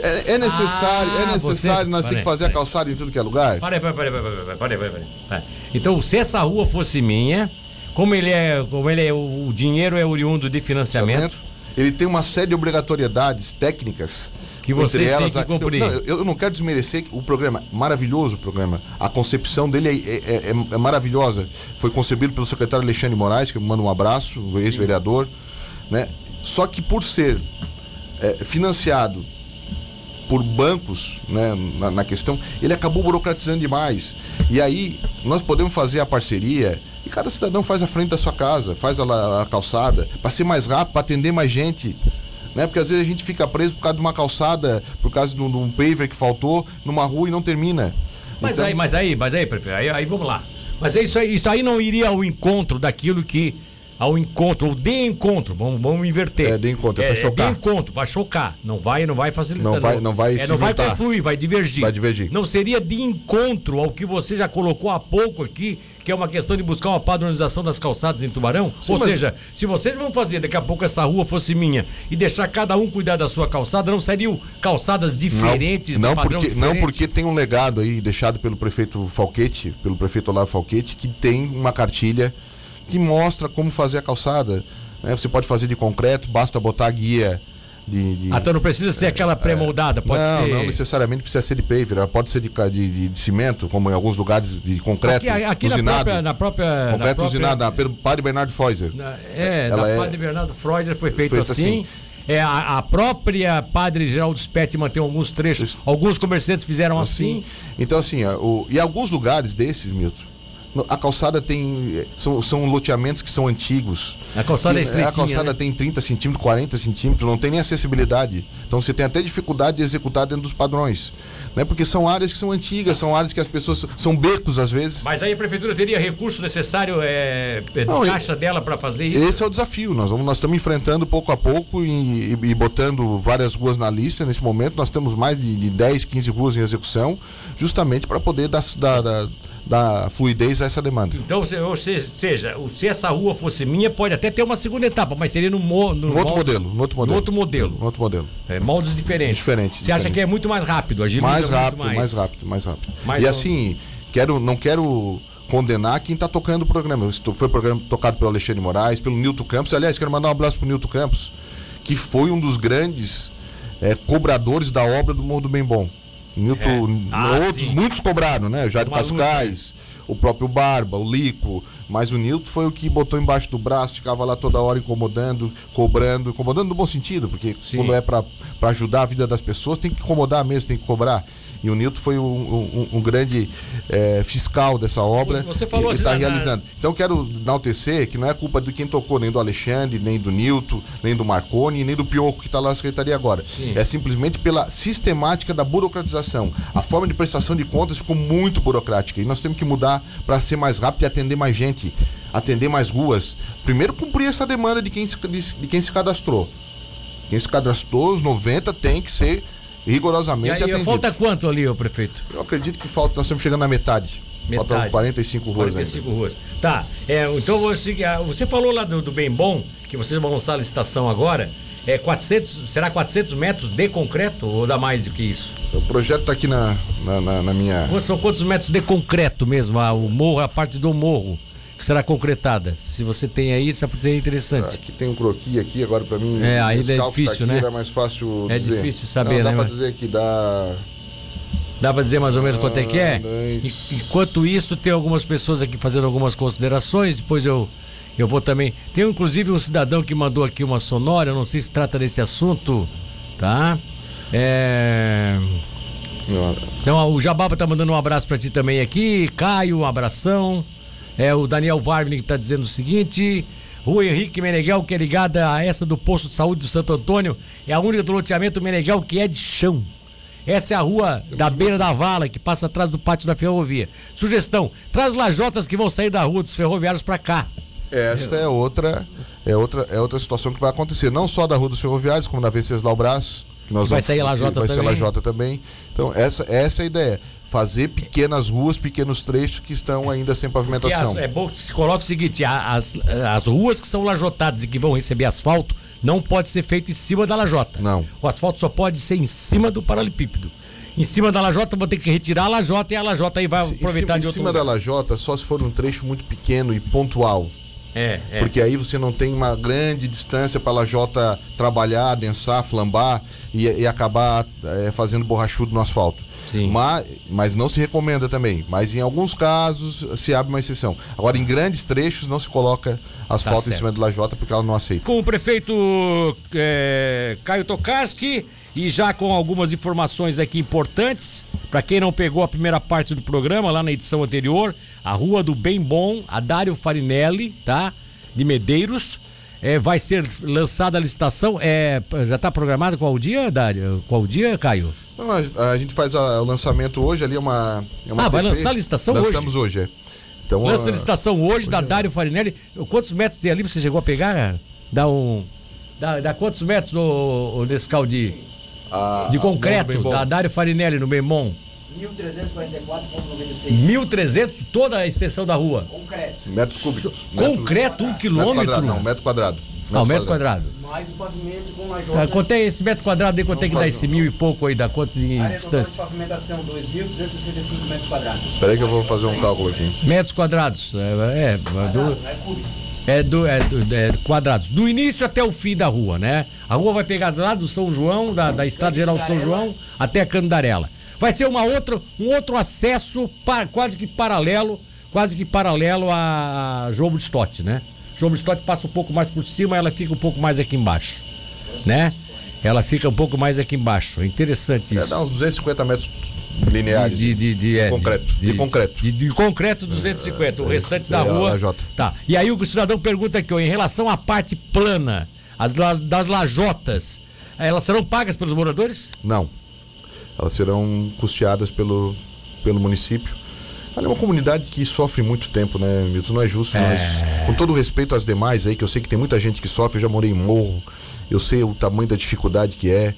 É, é necessário, ah, é necessário você... nós temos que fazer a calçada em tudo que é lugar? Parei, parei, parei, parei. Então, se essa rua fosse minha, como ele é, como ele é, o dinheiro é oriundo de financiamento, ele tem uma série de obrigatoriedades técnicas que vocês elas, têm que cumprir. Eu, não, eu, não quero desmerecer o programa, maravilhoso o programa. A concepção dele é, é, é, é maravilhosa. Foi concebido pelo secretário Alexandre Moraes, que me manda um abraço, ex-vereador. Né? Só que por ser é, financiado por bancos né, na, na, questão, ele acabou burocratizando demais. E aí nós podemos fazer a parceria e cada cidadão faz a frente da sua casa, faz a, a calçada, para ser mais rápido, para atender mais gente. Né? Porque às vezes a gente fica preso por causa de uma calçada, por causa de um, de um paver que faltou numa rua e não termina. Mas então... aí, mas aí, mas aí, prefeito, aí, aí vamos lá. Mas é isso aí, isso aí não iria ao encontro daquilo que ao encontro, ou de encontro, vamos, vamos inverter. É, de encontro, é, é pra chocar. É de encontro, vai chocar. Não vai, não vai facilitar. Não vai, não vai é, Não vai confluir, vai divergir. Vai divergir. Não seria de encontro ao que você já colocou há pouco aqui, que é uma questão de buscar uma padronização das calçadas em Tubarão? Sim, Ou mas... seja, se vocês vão fazer daqui a pouco essa rua fosse minha e deixar cada um cuidar da sua calçada, não seriam calçadas diferentes, não, não porque, diferente? Não, porque tem um legado aí deixado pelo prefeito Falquete, pelo prefeito Olavo Falquete, que tem uma cartilha que mostra como fazer a calçada. Né? Você pode fazer de concreto, basta botar a guia. De, de, ah, então não precisa ser aquela é, pré-moldada, pode não, ser. Não, necessariamente precisa ser de paver, pode ser de, de, de cimento, como em alguns lugares de concreto. Aqui, aqui usinado, na própria. Na própria concreto na usinado, pelo padre Bernardo Freuser. é, Ela é, Padre Bernardo Freuser foi feito, feito assim. assim. É, a, a, própria Padre Geraldo Spettman tem alguns trechos, Isso. alguns comerciantes fizeram assim. assim. Então, assim, o, e alguns lugares desses, Milton, a calçada tem. São, são loteamentos que são antigos. A calçada é estreitinha, A calçada né? tem 30 centímetros, 40 centímetros, não tem nem acessibilidade. Então você tem até dificuldade de executar dentro dos padrões. Né? Porque são áreas que são antigas, são áreas que as pessoas. são becos às vezes. Mas aí a prefeitura teria recurso necessário é, é não, caixa dela para fazer isso? Esse é o desafio. Nós, vamos, nós estamos enfrentando pouco a pouco e, e, e botando várias ruas na lista. Nesse momento, nós temos mais de, de 10, 15 ruas em execução, justamente para poder dar, dar, dar dar fluidez a essa demanda. Então, ou seja, se essa rua fosse minha, pode até ter uma segunda etapa, mas seria no, no, no outro modelo, no outro modelo. No outro modelo. No outro modelo. É, moldes diferentes. Diferente. Você acha que é muito mais rápido, agir mais rápido, mais... mais rápido, mais rápido. Mais e assim, quero, não quero condenar quem está tocando o programa. Foi o programa tocado pelo Alexandre Moraes, pelo Nilton Campos. Aliás, quero mandar um abraço para Nilton Campos, que foi um dos grandes é, cobradores da obra do Morro do Bem Bom. Newton, é. ah, outros, sim. muitos cobraram, né? O Jair Cascais, o próprio Barba, o Lico, mas o Nilton foi o que botou embaixo do braço, ficava lá toda hora incomodando, cobrando, incomodando no bom sentido, porque sim. quando é para ajudar a vida das pessoas, tem que incomodar mesmo, tem que cobrar. E o Nilton foi um, um, um grande é, fiscal dessa obra. Você falou Ele está assim, realizando. Então quero enaltecer que não é culpa de quem tocou, nem do Alexandre, nem do Nilton, nem do Marconi, nem do Pioco que está lá na secretaria agora. Sim. É simplesmente pela sistemática da burocratização. A forma de prestação de contas ficou muito burocrática. E nós temos que mudar para ser mais rápido e atender mais gente, atender mais ruas. Primeiro cumprir essa demanda de quem se, de, de quem se cadastrou. Quem se cadastrou, os 90 tem que ser rigorosamente e aí, Falta quanto ali, ô prefeito? Eu acredito que falta, nós estamos chegando na metade. metade. Faltam 45 ruas 45 ainda. ruas. Tá, é, então você, ah, você falou lá do, do Bem Bom, que vocês vão lançar a licitação agora. é 400, será 400 metros de concreto ou dá mais do que isso? O projeto está aqui na, na, na, na minha. São quantos metros de concreto mesmo? A, o morro, a parte do morro que será concretada. Se você tem aí, isso é interessante. Aqui tem um croqui aqui, agora para mim. É, ainda é difícil, tá aqui, né? É mais fácil É dizer. difícil saber, Não, né? Dá para dizer que dá. Dá para dizer mais ou menos ah, quanto é que é? Dois... Enquanto isso, tem algumas pessoas aqui fazendo algumas considerações, depois eu eu vou também. Tem inclusive um cidadão que mandou aqui uma sonora, não sei se trata desse assunto, tá? É. Então, o Jababa tá mandando um abraço para ti também aqui. Caio, um abração. É o Daniel Varvin que tá dizendo o seguinte: Rua Henrique Meneghel, que é ligada a essa do posto de saúde do Santo Antônio, é a única do loteamento Meneghel que é de chão. Essa é a rua da beira da vala, que passa atrás do pátio da ferrovia. Sugestão: traz lajotas que vão sair da rua dos ferroviários para cá. Esta é outra, é outra, é outra situação que vai acontecer, não só da Rua dos Ferroviários, como da Venceslau Brás, que nós vai vamos, sair Lajota vai também. Vai Lajota também. Então, essa, essa é a ideia. Fazer pequenas ruas, pequenos trechos que estão ainda sem pavimentação. As, é bom que se coloque o seguinte: as, as ruas que são lajotadas e que vão receber asfalto não pode ser feito em cima da lajota. Não. O asfalto só pode ser em cima do paralelepípedo. Em cima da lajota, vou ter que retirar a lajota e a lajota aí vai aproveitar em de outro Em cima lugar. da lajota, só se for um trecho muito pequeno e pontual. É, é. Porque aí você não tem uma grande distância para a lajota trabalhar, densar, flambar e, e acabar é, fazendo borrachudo no asfalto. Sim. Mas, mas não se recomenda também. Mas em alguns casos se abre uma exceção. Agora, em grandes trechos, não se coloca asfalto tá em cima da lajota porque ela não aceita. Com o prefeito é, Caio Tokarski e já com algumas informações aqui importantes. Para quem não pegou a primeira parte do programa, lá na edição anterior, a Rua do Bem Bom, a Dário Farinelli, tá? De Medeiros. É, vai ser lançada a licitação. É, já está programado qual o dia, Dário? Qual o dia, Caio? Não, a, a, gente faz a, o lançamento hoje ali, é uma. É uma ah, vai lançar a licitação hoje? Lançamos hoje, é. Então, Lança a licitação hoje, hoje da é. Dário Farinelli. Quantos metros tem ali? Você chegou a pegar? Dá um. Dá, dá quantos metros, o, o Nescau de, a, de concreto da Dário Farinelli no Memon? 1344,96. 1300 toda a extensão da rua. Concreto. Metros cúbicos. Concreto, um quilômetro? Metro quadrado, não, metro quadrado. Não, metro quadrado. Mais o pavimento com a Tá, quanto é esse metro quadrado aí? Quanto é que dá esse mil e pouco aí? Dá quantos em Área distância? pavimentação, 2.265 metros quadrados. Peraí que eu vou fazer um cálculo aqui. Metros quadrados. É, é, Quadrado, do, é cúbico. É, do, é, do, é, quadrados. Do início até o fim da rua, né? A rua vai pegar lá do São João, da, da Estrada Geral do São João, até a Candarela. Vai ser uma outra, um outro acesso pa, quase que paralelo, quase que paralelo a João Stott, né? João Stott passa um pouco mais por cima, ela fica um pouco mais aqui embaixo, né? Ela fica um pouco mais aqui embaixo. É interessante isso. É, dá uns 250 metros lineares. De, de, de, é, concreto. De, concreto. De, de concreto 250. É, o restante da é, rua. Tá. E aí o cidadão pergunta aqui, ó, em relação à parte plana, as, das lajotas, elas serão pagas pelos moradores? Não. Elas serão custeadas pelo, pelo município. Ela é uma comunidade que sofre muito tempo, né, Milton? Não é justo, é... mas com todo respeito às demais aí, que eu sei que tem muita gente que sofre, eu já morei em morro, eu sei o tamanho da dificuldade que é.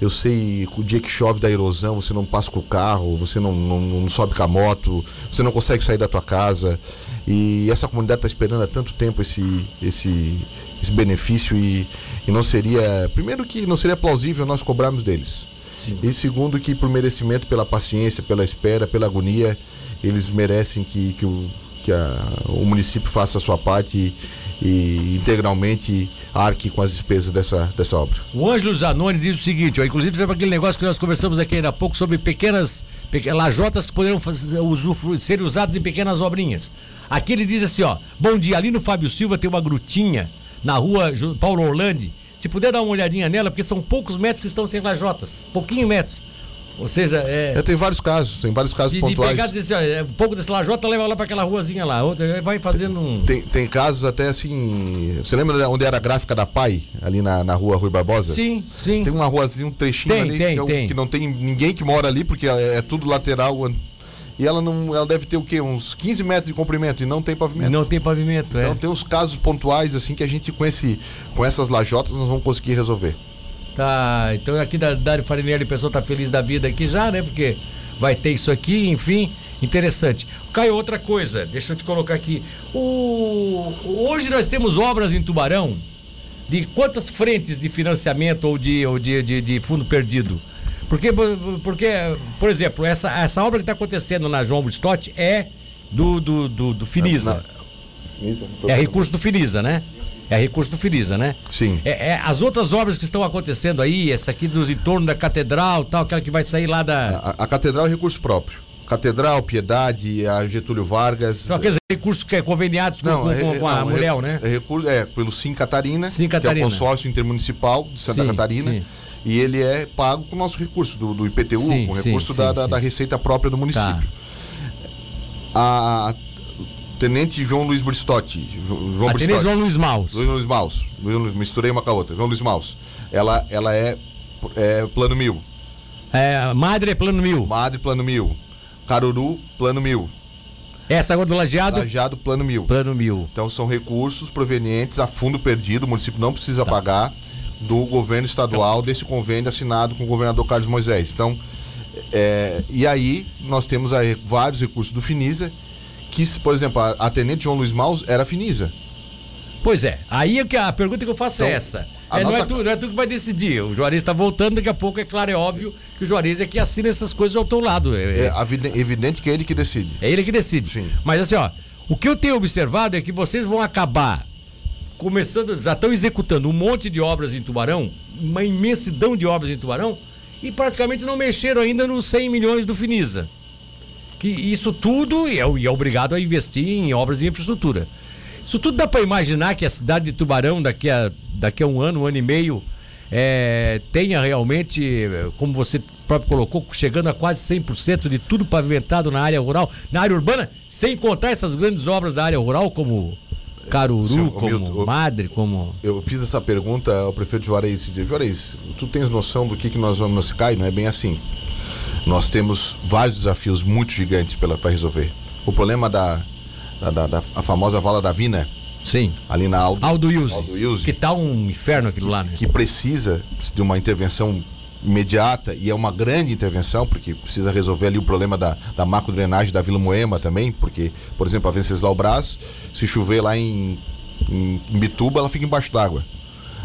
Eu sei o dia que chove da erosão, você não passa com o carro, você não, não, não sobe com a moto, você não consegue sair da tua casa. E essa comunidade está esperando há tanto tempo esse, esse, esse benefício e, e não seria. Primeiro que não seria plausível nós cobrarmos deles. Sim. E segundo que por merecimento, pela paciência, pela espera, pela agonia, eles merecem que, que, o, que a, o município faça a sua parte e, e integralmente arque com as despesas dessa, dessa obra. O Ângelo Zanoni diz o seguinte, ó, inclusive sobre aquele negócio que nós conversamos aqui ainda há pouco sobre pequenas, pequenas lajotas que poderiam fazer, serem usadas em pequenas obrinhas. Aqui ele diz assim, ó, bom dia, ali no Fábio Silva tem uma grutinha na rua Paulo Orlando se puder dar uma olhadinha nela, porque são poucos metros que estão sem lajotas. Pouquinho metros. Ou seja, é. é tem vários casos, tem vários casos de, pontuais. De pegar e dizer assim, ó, um pouco desse lajota leva lá para aquela ruazinha lá. Outra, vai fazendo um. Tem, tem casos até assim. Você lembra onde era a gráfica da PAI? Ali na, na rua Rui Barbosa? Sim, sim. Tem uma ruazinha, um trechinho tem, ali tem, que, é, tem. que não tem ninguém que mora ali, porque é, é tudo lateral e ela não ela deve ter o quê? Uns 15 metros de comprimento e não tem pavimento. Não tem pavimento, então é. tem uns casos pontuais assim que a gente com esse com essas lajotas nós vamos conseguir resolver. Tá, então aqui da Dário Farinelli, o pessoal tá feliz da vida aqui já, né? Porque vai ter isso aqui, enfim, interessante. Caio, outra coisa, deixa eu te colocar aqui. O... Hoje nós temos obras em Tubarão de quantas frentes de financiamento ou de, ou de, de, de fundo perdido? Porque, porque, por exemplo, essa, essa obra que está acontecendo na João Stott é do, do, do, do Finisa. É recurso do Finisa, né? É recurso do Finisa, né? Sim. É, é, as outras obras que estão acontecendo aí, essa aqui dos entornos da catedral, tal, aquela que vai sair lá da. A, a catedral é recurso próprio. Catedral, Piedade, a Getúlio Vargas. São aqueles recursos que é conveniados com, com, é- com, com a não, é- Muriel, né? É, recurso, é pelo Sim Catarina, Sim que é Catarina. o consórcio intermunicipal de Santa Sim, Catarina. sim. E ele é pago com o nosso recurso do, do IPTU, Sim, com o recurso da, da, da receita própria do município. Tá. A Tenente João Luiz Bristotti. Jo- João A Bristotti. João Luiz Maus. Luiz Luiz Maus. Misturei uma com a outra. João Luiz Maus. Ela, ela é, é plano mil. É, Madre é plano mil. Madre, plano mil. Caruru, plano mil. Essa agora do lajeado, Lajeado, plano mil. plano mil. Então são recursos provenientes a fundo perdido, o município não precisa pagar do governo estadual desse convênio assinado com o governador Carlos Moisés. Então, é, e aí nós temos aí vários recursos do Finisa, que, por exemplo, a, a Tenente João Luiz Maus era Finisa. Pois é. Aí é que a pergunta que eu faço é Então, essa. a É, não, é nossa- tu, não é tu que vai decidir. O Juarez está voltando, daqui a pouco, é claro, é óbvio que o Juarez é que assina essas coisas ao teu lado. É, É avide- evidente que é ele que decide. é ele que decide. Sim. Mas assim, ó, o que eu tenho observado é que vocês vão acabar começando, já estão executando um monte de obras em Tubarão, uma imensidão de obras em Tubarão, e praticamente não mexeram ainda nos 100 milhões do Finisa. Que isso tudo e é, e é obrigado a investir em obras de infraestrutura. Isso tudo dá para imaginar que a cidade de Tubarão, daqui a, daqui a um ano, um ano e meio, é, tenha realmente, como você próprio colocou, chegando a quase 100% de tudo pavimentado na área rural, na área urbana, sem contar essas grandes obras da área rural, como Caruru, como Madre, como. Eu fiz essa pergunta ao prefeito Juarez. Juarez, tu tens noção do que, que nós vamos cair? Não é bem assim. Nós temos vários desafios muito gigantes para resolver. O problema da, da, da- da- a famosa vala da Vina, Sim. ali na Aldo, Aldo Yuse. Aldo Yuse. Que tá um inferno aquilo lá, né? que precisa de uma intervenção imediata e é uma grande intervenção, porque precisa resolver ali o problema da, da macro-drenagem da Vila Moema também, porque, por exemplo, a Venceslau Brás, se chover lá em, em, em Bituba, ela fica embaixo d'água.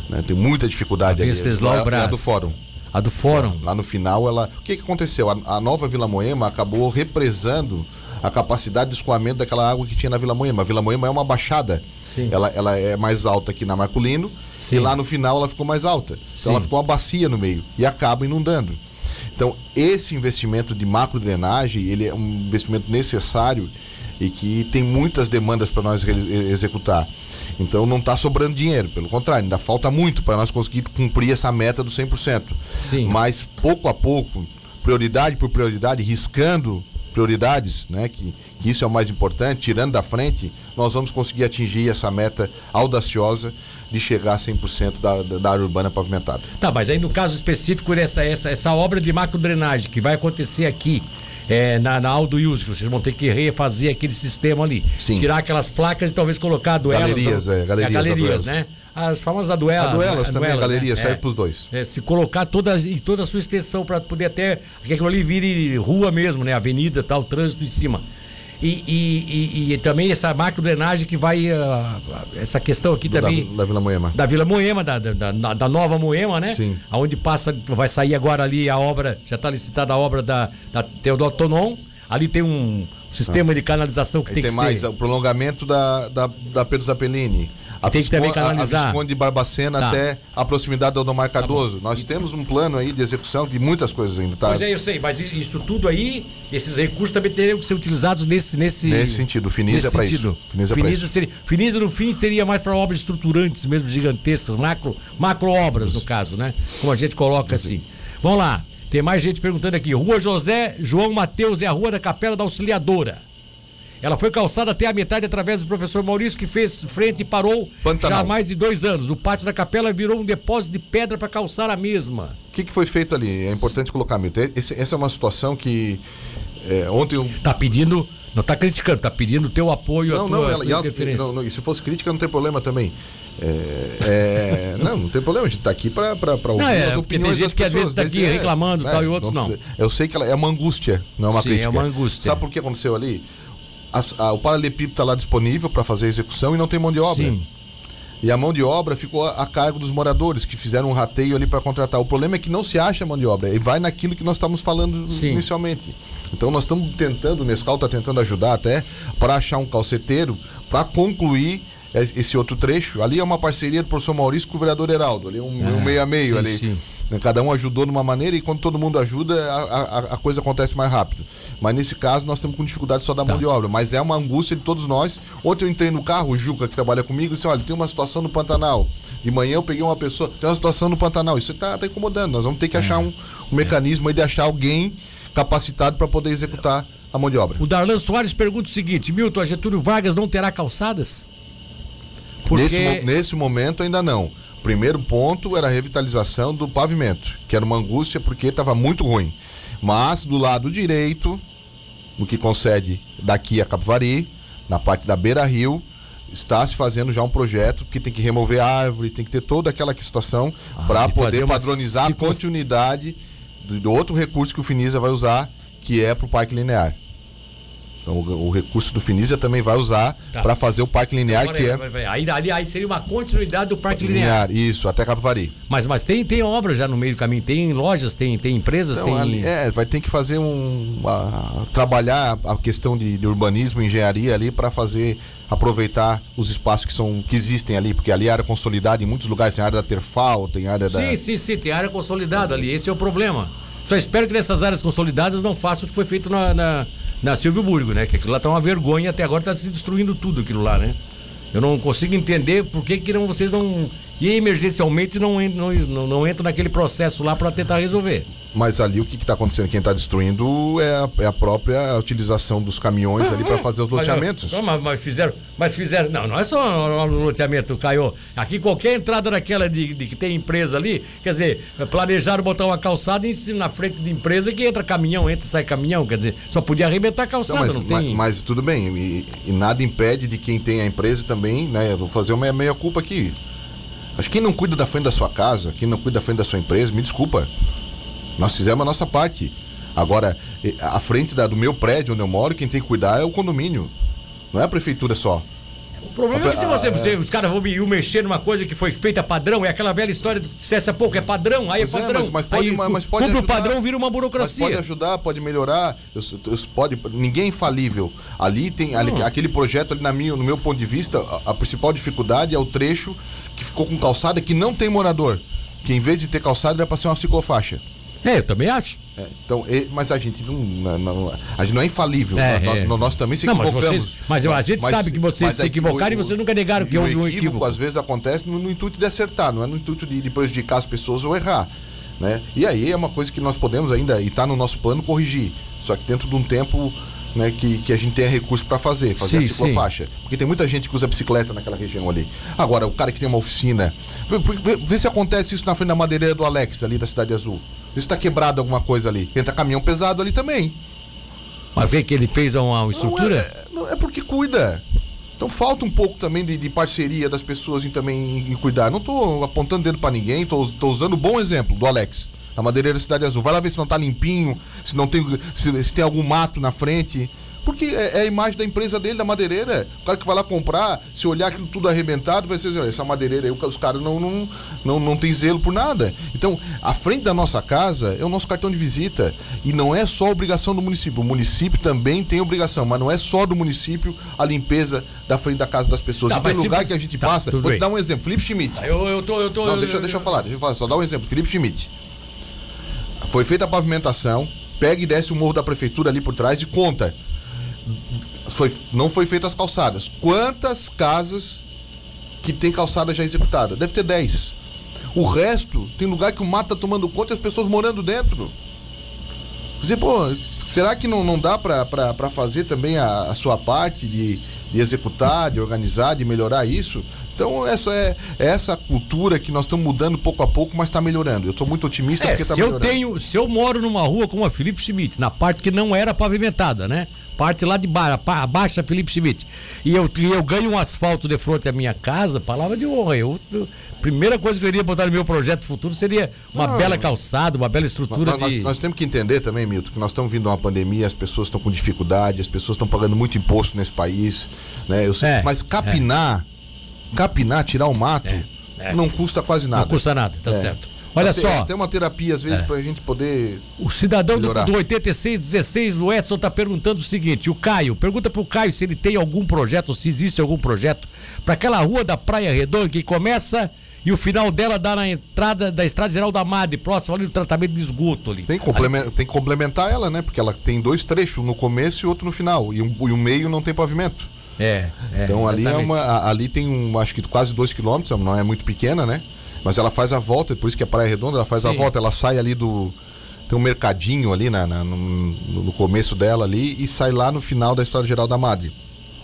né? Tem muita dificuldade ali. Venceslau É a- é a Brás. do fórum. A do Fórum. Lá no final, ela. O que, que aconteceu? A, a nova Vila Moema acabou represando a capacidade de escoamento daquela água que tinha na Vila Moema. A Vila Moema é uma baixada. Sim. Ela, ela é mais alta aqui na Marculino Sim. e lá no final ela ficou mais alta. Então Sim. ela ficou uma bacia no meio e acaba inundando. Então, esse investimento de macro drenagem, ele é um investimento necessário e que tem muitas demandas para nós executar. Então não está sobrando dinheiro, pelo contrário, ainda falta muito para nós conseguir cumprir essa meta do 100%. Sim. Mas pouco a pouco, prioridade por prioridade, riscando prioridades, né, que, que isso é o mais importante, tirando da frente, nós vamos conseguir atingir essa meta audaciosa de chegar a 100% da, da, da área urbana pavimentada. Tá, mas aí no caso específico dessa essa, essa obra de macrodrenagem que vai acontecer aqui é, na, na Aldo Use, que vocês vão ter que refazer aquele sistema ali. Sim. Tirar aquelas placas e talvez colocar duelas. Galerias, ou- é, galerias, galerias, aduelas. né? As famosas duelas. A duelas né? também, a galeria, né? serve É. para os dois. É, se colocar toda, em toda a sua extensão para poder até que aquilo ali vire rua mesmo, né? Avenida, tal, trânsito em cima. E, e, e- e também essa macrodrenagem que vai. ah, essa questão aqui Da, também da Vila Moema. da Vila Moema, da, da, da- da nova Moema, né? Sim. Aonde passa, vai sair agora ali a obra, já está licitada a obra da, da Teodoro Tonon. Ali tem um sistema de canalização que tem, tem, que mais ser. o prolongamento da, da, da Pedro Zappellini. A Tem que também a- canalizar. A Visconde de Barbacena Tá. até a proximidade do Odomar Cardoso. Nós temos um plano aí de execução de muitas coisas ainda, tá? Pois é, eu sei, mas isso tudo aí, esses recursos também teriam que ser utilizados nesse. Nesse, Nesse sentido, Finisa nesse é pra isso. Finisa é pra Finisa, isso. seria, Finisa, no fim, seria mais para obras estruturantes mesmo, gigantescas, macro, macro obras, no caso, né? Como a gente coloca assim. Vamos lá. Tem mais gente perguntando aqui. Rua José João Mateus é a rua da Capela da Auxiliadora. Ela foi calçada até a metade através do professor Maurício, que fez frente e parou Pantanal. já há mais de dois anos. O pátio da capela virou um depósito de pedra para calçar a mesma. O que, que foi feito ali? É importante colocar, Milton. Essa é uma situação que é, ontem eu Tá pedindo, não tá criticando, tá pedindo o teu apoio, Não, a não, tua, ela, tua ela- não, não, e se fosse crítica, não tem problema também. É, é, não, não tem problema, a gente tá aqui para ouvir é, as opiniões tem gente das que às vezes pessoas. tá aqui Desse- reclamando tal, e outros não. Eu sei que ela é uma angústia, não é uma Sim, crítica. é uma angústia. Sabe por que aconteceu ali? As- a- o paralelepípedo está lá disponível para fazer a execução e não tem mão de obra. Sim. E a mão de obra ficou a, a cargo dos moradores, que fizeram um rateio ali para contratar. O problema é que não se acha mão de obra, e vai naquilo que nós estamos falando Sim. inicialmente. Então nós estamos tentando, o Nescau está tentando ajudar até para achar um calceteiro para concluir es- esse outro trecho. Ali é uma parceria do professor Maurício com o vereador Heraldo, ali é um, Ah, um meio a meio sim, ali. sim. Né, Cada um ajudou de uma maneira e quando todo mundo ajuda, a, a- a coisa acontece mais rápido. Mas nesse caso, nós estamos com dificuldade só da mão Tá. de obra. Mas é uma angústia de todos nós. Ontem eu entrei no carro, o Juca, que trabalha comigo, disse: olha, tem uma situação no Pantanal. De manhã eu peguei uma pessoa, tem uma situação no Pantanal. Isso está tá incomodando. Nós vamos ter que É. achar um, um mecanismo aí de achar alguém capacitado para poder executar a mão de obra. O Darlan Soares pergunta o seguinte: Milton, a Getúlio Vargas não terá calçadas? Porque. Nesse, nesse momento ainda não. Primeiro ponto era a revitalização do pavimento, que era uma angústia porque estava muito ruim. Mas do lado direito, no que concede daqui a Capivari, na parte da Beira Rio, está se fazendo já um projeto que tem que remover árvore, tem que ter toda aquela situação Ah, para fazer poder padronizar a continuidade do, do outro recurso que o Finisa vai usar, que é para o Parque Linear. Então, o, o recurso do Finisa também vai usar Tá. para fazer o Parque Linear, Agora, que é vai- vai- aí, ali, aí seria uma continuidade do Parque Linear. Linear, isso, até Capivari. Mas, mas tem, tem obra já no meio do caminho, tem lojas, tem, tem empresas, Então, tem. ali- é, vai ter que fazer um. a- trabalhar a questão de, de urbanismo, engenharia ali para fazer aproveitar os espaços que são que existem ali, porque ali é área consolidada em muitos lugares, tem área da Terfal, tem área da. Sim, sim, sim, tem área consolidada ali, esse é o problema. Só espero que nessas áreas consolidadas não faça o que foi feito na, na, na Silvio Burgo, né? Que aquilo lá tá uma vergonha, até agora tá se destruindo tudo aquilo lá, né? Eu não consigo entender por que, que não, vocês não. E emergencialmente não, não, não, não entram naquele processo lá para tentar resolver. Mas ali o que está acontecendo? Quem está destruindo é a, é a própria utilização dos caminhões ali para fazer os loteamentos. Mas, mas- mas fizeram, mas fizeram. Não, não é só no loteamento, Caio. Aqui qualquer entrada daquela de, de que tem empresa ali, quer dizer, planejaram botar uma calçada em na frente de empresa que entra caminhão, entra e sai caminhão. Quer dizer, só podia arrebentar a Então, calçada, mas, não tem. mas tudo bem, e, e nada impede de quem tem a empresa também, né? Eu vou fazer uma meia culpa aqui. Acho que quem não cuida da frente da sua casa, quem não cuida da frente da sua empresa, me desculpa. Nós fizemos a nossa parte. Agora, a frente da- do meu prédio onde eu moro, quem tem que cuidar é o condomínio. Não é a prefeitura só. O problema é que se você, você- os caras vão mexer numa coisa que foi feita padrão, é aquela velha história do há pouco, é padrão, aí é é, padrão. mas- mas pode- aí, mas- mas pode cumpre o ajudar. padrão, vira uma burocracia. pode ajudar, pode melhorar. Eu, eu- pode, ninguém é infalível. Ali tem ali- aquele projeto ali na minha, no meu ponto de vista, a, a principal dificuldade é o trecho que ficou com calçada que não tem morador. Que em vez de ter calçada era para ser uma ciclofaixa. É, eu também acho. É, então, mas a gente não, não- não- a gente não é infalível. É, nós, é. nós- nós também se Não, mas equivocamos. vocês- mas eu- a gente sabe que vocês se é equivocaram e vocês nunca negaram que o houve um equívoco, equívoco. às vezes acontece no, no intuito de acertar, não é no intuito de, de prejudicar as pessoas ou errar. Né? E aí é uma coisa que nós podemos ainda, e está no nosso plano, corrigir. Só que dentro de um tempo né, que, que a gente tenha recurso para fazer, fazer Sim, a ciclofaixa. Porque tem muita gente que usa bicicleta naquela região ali. Agora, o cara que tem uma oficina. Vê, vê- vê se acontece isso na frente da madeireira do Alex, ali da Cidade Azul. Vê se está quebrado alguma coisa ali. Entra caminhão pesado ali também. Mas o que, que ele fez uma, uma estrutura? Não é, não é porque cuida. Então falta um pouco também de, de parceria das pessoas em também em cuidar. Não estou apontando dedo para ninguém, estou usando o bom exemplo do Alex, na madeireira Cidade Azul. Vai lá ver se não tá limpinho, se não tem se, se tem algum mato na frente. Porque é, é a imagem da empresa dele, da madeireira. O cara que vai lá comprar, se olhar aquilo tudo arrebentado, vai ser assim, "Olha, essa madeireira aí, os caras não, não, não, não tem zelo por nada. Então, a frente da nossa casa é o nosso cartão de visita. E não é só obrigação do município. O município também tem obrigação, mas não é só do município a limpeza da frente da casa das pessoas. Tá, e tem lugar que a gente tá, passa. Vou te bem. dar um exemplo. Felipe Schmidt. Eu, eu tô. Eu tô Não, deixa, deixa eu falar, deixa eu falar, só dar um exemplo. Felipe Schmidt. Foi feita a pavimentação, pega e desce o morro da prefeitura ali por trás e conta. Foi, não foi feita as calçadas. Quantas casas que tem calçada já executada? Deve ter 10. O resto, tem lugar que o mato tá tomando conta e as pessoas morando dentro. Quer dizer, pô, será que não, não dá pra fazer também a, a sua parte de, de executar, de organizar, de melhorar isso? Então, essa é, é essa cultura que nós estamos mudando pouco a pouco, mas está melhorando. Eu estou muito otimista É, porque está se eu melhorando. tenho, se eu moro numa rua como a Felipe Schmidt, na parte que não era pavimentada, né? Parte lá de baixo, abaixo da Felipe Schmidt. E eu, e eu ganho um asfalto de frente à minha casa, palavra de honra. Eu, eu- primeira coisa que eu iria botar no meu projeto futuro seria uma Não. bela calçada, uma bela Mas- estrutura mas nós, de. nós temos que entender também, Milton, que nós estamos vindo uma pandemia, as pessoas estão com dificuldade, as pessoas estão pagando muito imposto nesse país. Né? Eu sei- É, mas capinar capinar, tirar o mato, É, é. não custa quase nada. Não custa nada, tá É. certo. Olha Até- só, É. Tem uma terapia, às vezes, pra gente poder. o cidadão do, Melhorar. do 8616, o Edson, tá perguntando o seguinte: o Caio, pergunta pro Caio se ele tem algum projeto, se existe algum projeto, para aquela rua da Praia Redonda que começa e o final dela dá na entrada da Estrada Geral da Madre, próximo ali do tratamento de esgoto ali. Tem que, complemen- tem que complementar ela, né? Porque ela tem dois trechos, no começo e outro no final. E, um- e o meio não tem pavimento. É, é. Então ali é uma. a- Ali tem um, acho que quase dois quilômetros, não é muito pequena, né? Mas ela faz a volta, por isso que é Praia Redonda, ela faz a Sim. volta, ela sai ali do. Tem um mercadinho ali na, na- no, no começo dela ali e sai lá no final da História Geral da Madre.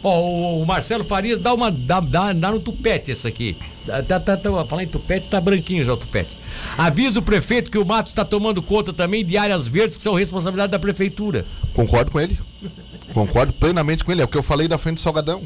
Ó, o, o Marcelo Farias dá uma. dá, dá, dá no tupete esse aqui. Tá, tá, tá, falar em tupete, tá branquinho já o tupete. Avisa o prefeito que o mato está tomando conta também de áreas verdes que são responsabilidade da prefeitura. Concordo com ele. Concordo plenamente com ele. É o que eu falei da frente do Salgadão.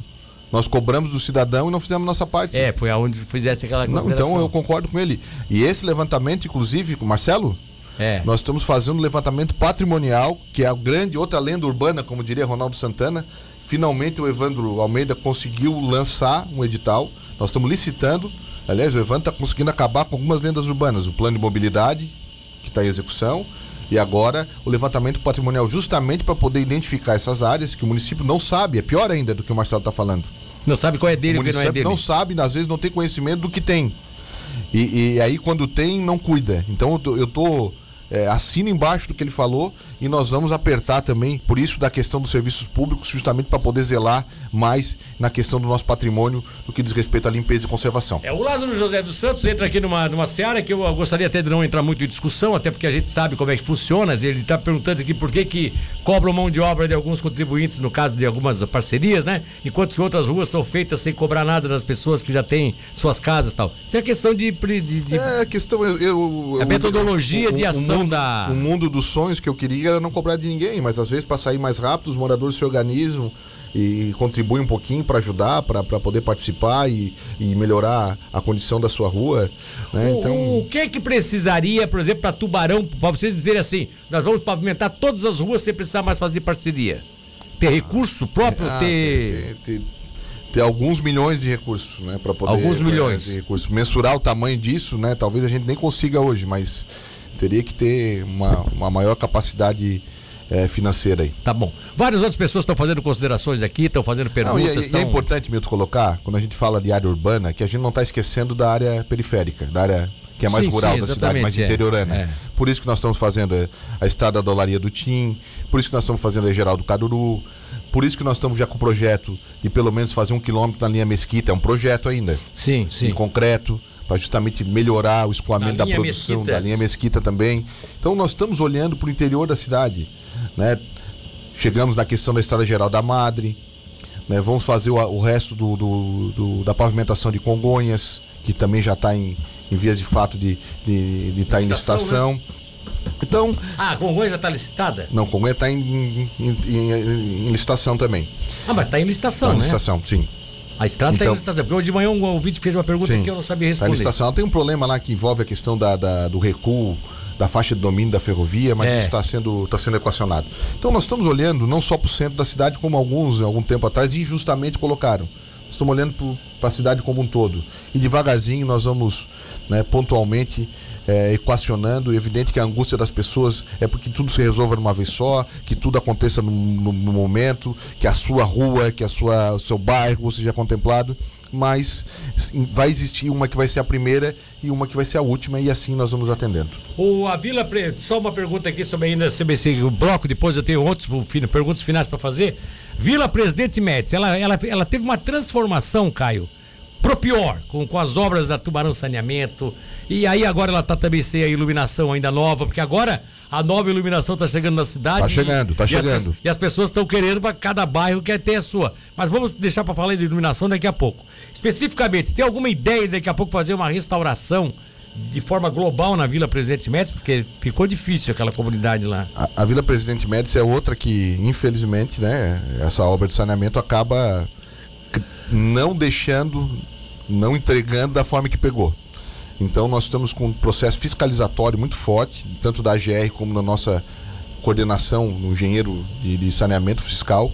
Nós cobramos do cidadão e não fizemos nossa parte. É, foi aonde fizesse aquela Não, consideração. então eu concordo com ele. E esse levantamento, inclusive, com o Marcelo, É. nós estamos fazendo um levantamento patrimonial, que é a grande outra lenda urbana, como diria Ronaldo Santana. Finalmente o Evandro Almeida conseguiu lançar um edital. Nós estamos licitando. Aliás, o Evandro está conseguindo acabar com algumas lendas urbanas. O plano de mobilidade, que está em execução. E agora o levantamento patrimonial, justamente para poder identificar essas áreas que o município não sabe. É pior ainda do que o Marcelo está falando. Não sabe qual é dele O o que não é dele. não sabe, às vezes não tem conhecimento do que tem. E, e aí quando tem, não cuida. Então eu tô, eu tô é, assino embaixo do que ele falou e nós vamos apertar também, por isso da questão dos serviços públicos, justamente para poder zelar mais na questão do nosso patrimônio, no que diz respeito à limpeza e conservação. É, o Lázaro José dos Santos entra aqui numa, numa seara que eu gostaria até de não entrar muito em discussão, até porque a gente sabe como é que funciona. Ele está perguntando aqui por que, que cobram mão de obra de alguns contribuintes, no caso de algumas parcerias, né? Enquanto que outras ruas são feitas sem cobrar nada das pessoas que já têm suas casas e tal. Isso é questão de. de- de- É, a questão eu, eu- A eu- metodologia de ação mundo, da- O mundo dos sonhos que eu queria era não cobrar de ninguém, mas às vezes para sair mais rápido os moradores se organizam e contribuem um pouquinho para ajudar, para poder participar e, e melhorar a condição da sua rua. Né? O- Então, O que que precisaria, por exemplo, para Tubarão, para vocês dizerem assim, nós vamos pavimentar todas as ruas sem precisar mais fazer parceria? Ter recurso próprio, ah, ter. ter, ter- ter alguns milhões de recursos, né, para poder Alguns milhões. de recursos. mensurar o tamanho disso, né? Talvez a gente nem consiga hoje, mas teria que ter uma, uma maior capacidade eh, financeira aí. Tá bom. Várias outras pessoas estão fazendo considerações aqui, estão fazendo Não, perguntas. e, é- e estão... é importante, Milton, colocar, quando a gente fala de área urbana, que a gente não está esquecendo da área periférica, da área que é mais Sim, rural sim, da cidade, mais é. interiorana. É. Por isso que nós estamos fazendo eh, a estrada da Olaria do Tim, por isso que nós estamos fazendo a Geraldo Caruru, por isso que nós estamos já com o projeto de pelo menos fazer um quilômetro na linha Mesquita, é um projeto ainda, Sim, em sim. concreto, para justamente melhorar o escoamento Da produção, Mesquita. da linha Mesquita também. Então nós estamos olhando para o interior da cidade, né? Chegamos na questão da Estrada Geral da Madre, né? Vamos fazer o, o resto do, do- do- da pavimentação de Congonhas, que também já está em, em vias de fato de estar de, de tá em Licitação, licitação. Então, Ah, a Congonha já está licitada? não, Congonha está em, em- em- em licitação também. Ah, mas está em licitação, Tá em né? licitação, sim. A estrada está em Então- licitação. Porque hoje de manhã um ouvinte fez uma pergunta Sim. que eu não sabia Tá responder. licitação. Ela tem um problema lá que envolve a questão da, da- do recuo da faixa de domínio da ferrovia, mas É. isso está sendo, tá sendo equacionado. Então nós estamos olhando não só para o centro da cidade, como alguns, algum tempo atrás, injustamente colocaram. Nós Estamos olhando para a cidade como um todo. E devagarzinho nós vamos né, pontualmente é, equacionando. É evidente que a angústia das pessoas é porque tudo se resolva de uma vez só, que tudo aconteça no, no- no momento, que a sua rua, que a sua, o seu bairro seja contemplado. Mas vai existir uma que vai ser a primeira e uma que vai ser a última, e assim nós vamos atendendo. O, a Vila. Só uma pergunta aqui sobre ainda CBC, o bloco, depois eu tenho outros perguntas finais para fazer. Vila Presidente Médici, ela, ela, ela teve uma transformação, Caio, pro pior, com, com as obras da Tubarão Saneamento. E aí agora ela tá também sem a iluminação ainda nova, porque agora a nova iluminação tá chegando na cidade. Tá e- chegando, tá e as chegando. pessoas- e as pessoas estão querendo para cada bairro quer ter a sua. Mas vamos deixar para falar de iluminação daqui a pouco. Especificamente, tem alguma ideia de daqui a pouco fazer uma restauração de forma global na Vila Presidente Médici? Porque ficou difícil aquela comunidade lá. A, a Vila Presidente Médici é outra que, infelizmente, né, essa obra de saneamento acaba não deixando, não entregando da forma que pegou. Então nós estamos com um processo fiscalizatório muito forte, tanto da AGR como da nossa coordenação no engenheiro de, de saneamento fiscal,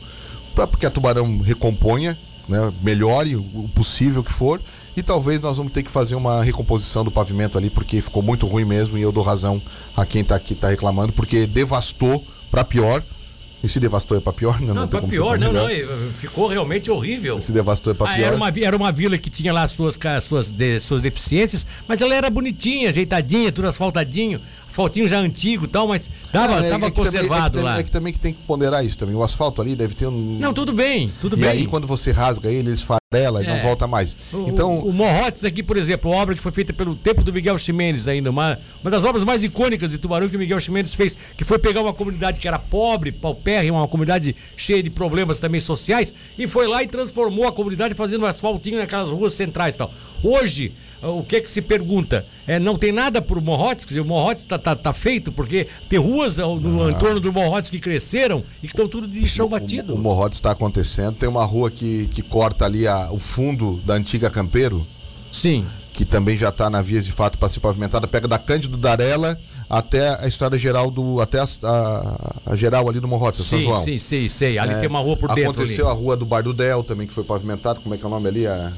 para que a Tubarão recomponha né, melhore o possível que for. E talvez nós vamos ter que fazer uma recomposição do pavimento ali, porque ficou muito ruim mesmo. E eu dou razão a quem está aqui tá reclamando, porque devastou para pior. E se devastou é para pior? Não, não, para pior, não, não. Ficou realmente horrível. Se devastou é para ah, pior. Era uma, era uma vila que tinha lá suas, suas, de, suas deficiências, mas ela era bonitinha, ajeitadinha, tudo asfaltadinho asfaltinho já antigo e tal, mas tava, ah, é, tava é conservado também, é lá. É que também que tem que ponderar isso também. O asfalto ali deve ter um. Não, tudo bem, tudo e bem. E aí quando você rasga ele, eles farela e não é. volta mais. O, então o, o Morrotes aqui, por exemplo, obra que foi feita pelo tempo do Miguel Ximenes ainda, uma, uma das obras mais icônicas de Tubarão que o Miguel Ximenes fez, que foi pegar uma comunidade que era pobre, paupérrima, uma comunidade cheia de problemas também sociais, e foi lá e transformou a comunidade fazendo um asfaltinho naquelas ruas centrais e tal. Hoje, o que é que se pergunta? É, não tem nada por Morrotes, quer dizer, o Morrotes está tá, tá feito, porque tem ruas no ah. entorno do Morrotes que cresceram e que estão tudo de chão batido. O, o Morrotes está acontecendo, tem uma rua que, que corta ali a, o fundo da antiga Campeiro. Sim. Que também já está na vias de fato para ser pavimentada, pega da Cândido Darela até a estrada geral do. até a, a, a geral ali do Morrotes, sim, São João. Sim, sim, sei. Ali é, tem uma rua por dentro. Aconteceu ali. a rua do Bar do Del também, que foi pavimentada, como é que é o nome ali? A...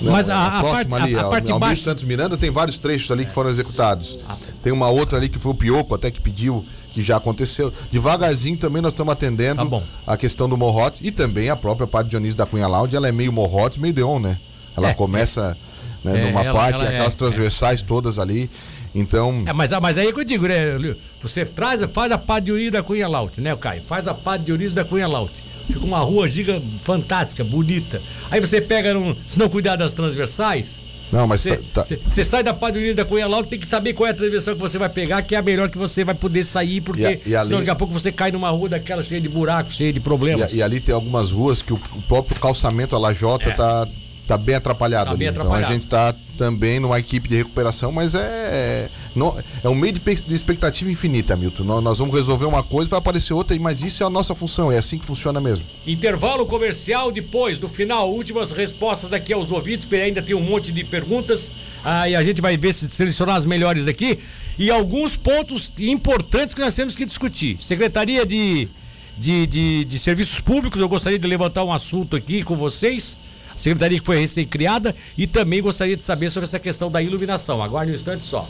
Né? Mas a, a, parte, ali, a, a parte Almir Santos Miranda tem vários trechos ali que foram executados. Ah. Tem uma outra ali que foi o Pioco, até que pediu, que já aconteceu. Devagarzinho também nós estamos atendendo tá a questão do Morrotes e também a própria parte Dionísio da Cunha Lounge, ela é meio Morrotes, meio Deon, né? Ela é, começa é. Né, numa ela, parte, ela aquelas é, transversais todas ali. Então. É, mas, mas aí é que eu digo, né? Você traz, faz a Dionísio da Cunha Laut, né, Caio? Faz a Dionísio da Cunha Laut fica uma rua giga fantástica, bonita. Aí você pega, num, se não cuidar das transversais. Não, mas você, tá, tá. sai da Padre da Cunha logo, tem que saber qual é a transversal que você vai pegar, que é a melhor que você vai poder sair, porque e a, e senão daqui a pouco você cai numa rua daquela cheia de buracos, cheia de problemas. E, e ali tem algumas ruas que o, o próprio calçamento, a lajota, é. tá tá bem atrapalhado tá ali. Bem atrapalhado. Então a gente tá também numa equipe de recuperação, mas é, é, não, é um meio de, expectativa infinita, Milton. Nós, nós, vamos resolver uma coisa, vai aparecer outra, mas isso é a nossa função, é assim que funciona mesmo. Intervalo comercial depois, do final, últimas respostas daqui aos ouvintes, porque ainda tem um monte de perguntas, aí a gente vai ver se selecionar as melhores aqui e alguns pontos importantes que nós temos que discutir. Secretaria de, de, de, de Serviços Públicos, eu gostaria de levantar um assunto aqui com vocês secretaria que foi recém-criada e também gostaria de saber sobre essa questão da iluminação. Aguarde um instante só.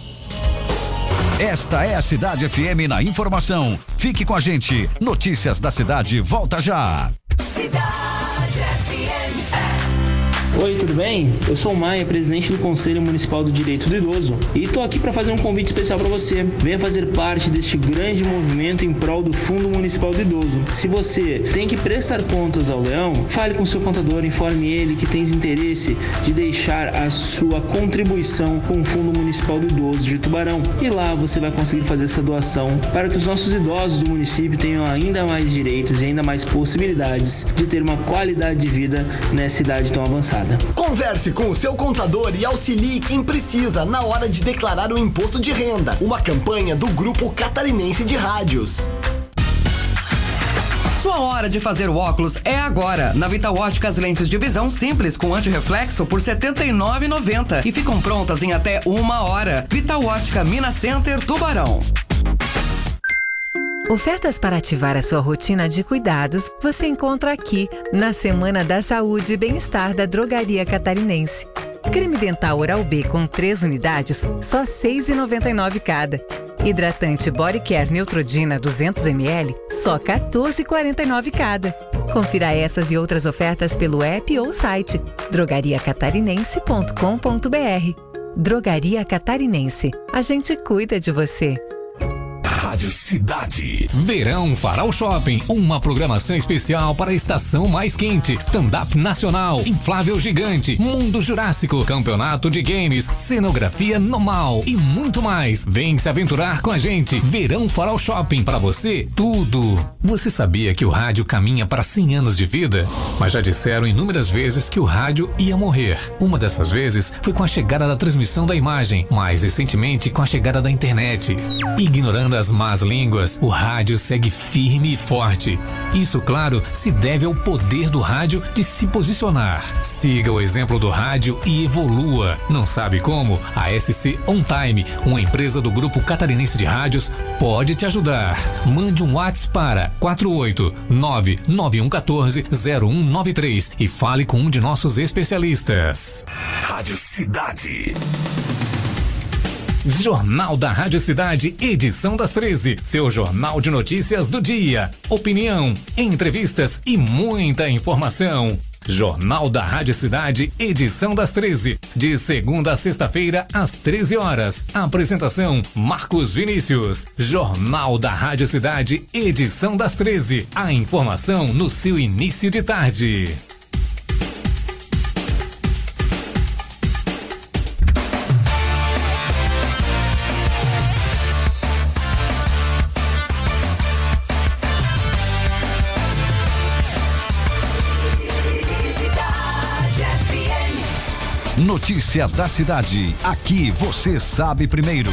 Esta é a Cidade FM na informação. Fique com a gente. Notícias da cidade volta já. Cidade. Oi, tudo bem? Eu sou o Maia, presidente do Conselho Municipal do Direito do Idoso, e estou aqui para fazer um convite especial para você. Venha fazer parte deste grande movimento em prol do Fundo Municipal do Idoso. Se você tem que prestar contas ao Leão, fale com seu contador, informe ele que tens interesse de deixar a sua contribuição com o Fundo Municipal do Idoso de Tubarão. E lá você vai conseguir fazer essa doação para que os nossos idosos do município tenham ainda mais direitos e ainda mais possibilidades de ter uma qualidade de vida nessa idade tão avançada. Converse com o seu contador e auxilie quem precisa na hora de declarar o imposto de renda. Uma campanha do Grupo Catarinense de Rádios. Sua hora de fazer o óculos é agora. Na Vital Óticas lentes de visão simples com antirreflexo por R$ 79,90 e ficam prontas em até uma hora. Vital Ótica Mina Center Tubarão. Ofertas para ativar a sua rotina de cuidados você encontra aqui na Semana da Saúde e Bem-Estar da Drogaria Catarinense. Creme dental Oral B com 3 unidades, só R$ 6,99 cada. Hidratante Body Care Neutrodina 200ml, só R$ 14,49 cada. Confira essas e outras ofertas pelo app ou site drogariacatarinense.com.br. Drogaria Catarinense. A gente cuida de você. Rádio Cidade. Verão Farol Shopping, uma programação especial para a estação mais quente. Stand-up nacional, inflável gigante, mundo jurássico, campeonato de games, cenografia normal e muito mais. Vem se aventurar com a gente. Verão Farol Shopping, para você, tudo. Você sabia que o rádio caminha para 100 anos de vida? Mas já disseram inúmeras vezes que o rádio ia morrer. Uma dessas vezes foi com a chegada da transmissão da imagem, mais recentemente com a chegada da internet. Ignorando as más más línguas, o rádio segue firme e forte. Isso, claro, se deve ao poder do rádio de se posicionar. Siga o exemplo do rádio e evolua. Não sabe como? A SC On Time, uma empresa do grupo catarinense de rádios, pode te ajudar. Mande um WhatsApp para 489-9114-0193 e fale com um de nossos especialistas. Rádio Cidade. Jornal da Rádio Cidade, edição das 13. Seu jornal de notícias do dia. Opinião, entrevistas e muita informação. Jornal da Rádio Cidade, edição das 13. De segunda a sexta-feira, às 13 horas. Apresentação: Marcos Vinícius. Jornal da Rádio Cidade, edição das 13. A informação no seu início de tarde. Notícias da cidade. Aqui você sabe primeiro.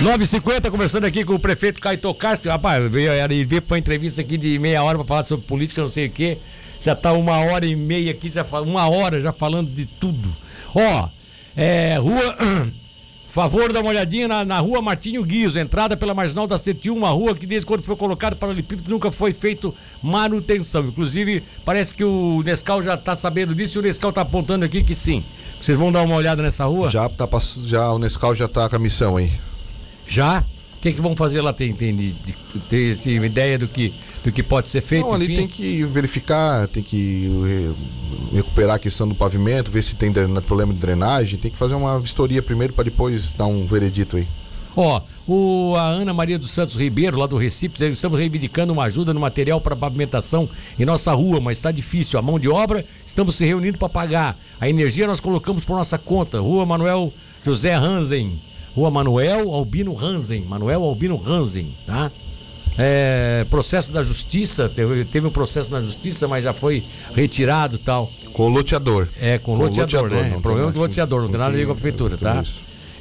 9h50, conversando aqui com o prefeito Caio Tokarski. Rapaz, ele veio para entrevista aqui de meia hora para falar sobre política, não sei o quê. Já tá uma hora e meia aqui, já fala, uma hora já falando de tudo. Ó, é, rua. Favor dar uma olhadinha na, na rua Martinho Guios, entrada pela marginal da 101, uma rua que desde quando foi colocado para o Olipípedo nunca foi feito manutenção. Inclusive, parece que o Nescau já está sabendo disso e o Nescau está apontando aqui que sim. Vocês vão dar uma olhada nessa rua? Já, tá, já o Nescau já tá com a missão aí. Já? O que, que vão fazer lá? Tem, tem, tem assim, ideia do que, do que pode ser feito? Não, ali enfim? tem que verificar, tem que recuperar a questão do pavimento, ver se tem drena- problema de drenagem, tem que fazer uma vistoria primeiro para depois dar um veredito aí. Ó, o, a Ana Maria dos Santos Ribeiro, lá do Recife, estamos reivindicando uma ajuda no material para pavimentação em nossa rua, mas está difícil. A mão de obra, estamos se reunindo para pagar. A energia nós colocamos por nossa conta. Rua Manuel José Hansen. Rua Manuel Albino Hansen. Manuel Albino Hansen, tá? É, processo da justiça, teve, teve um processo na justiça, mas já foi retirado e tal. Com o loteador. É, com, Com o loteador, loteador, né? não Problema mais do loteador, não tem nada a ver com a prefeitura, tá?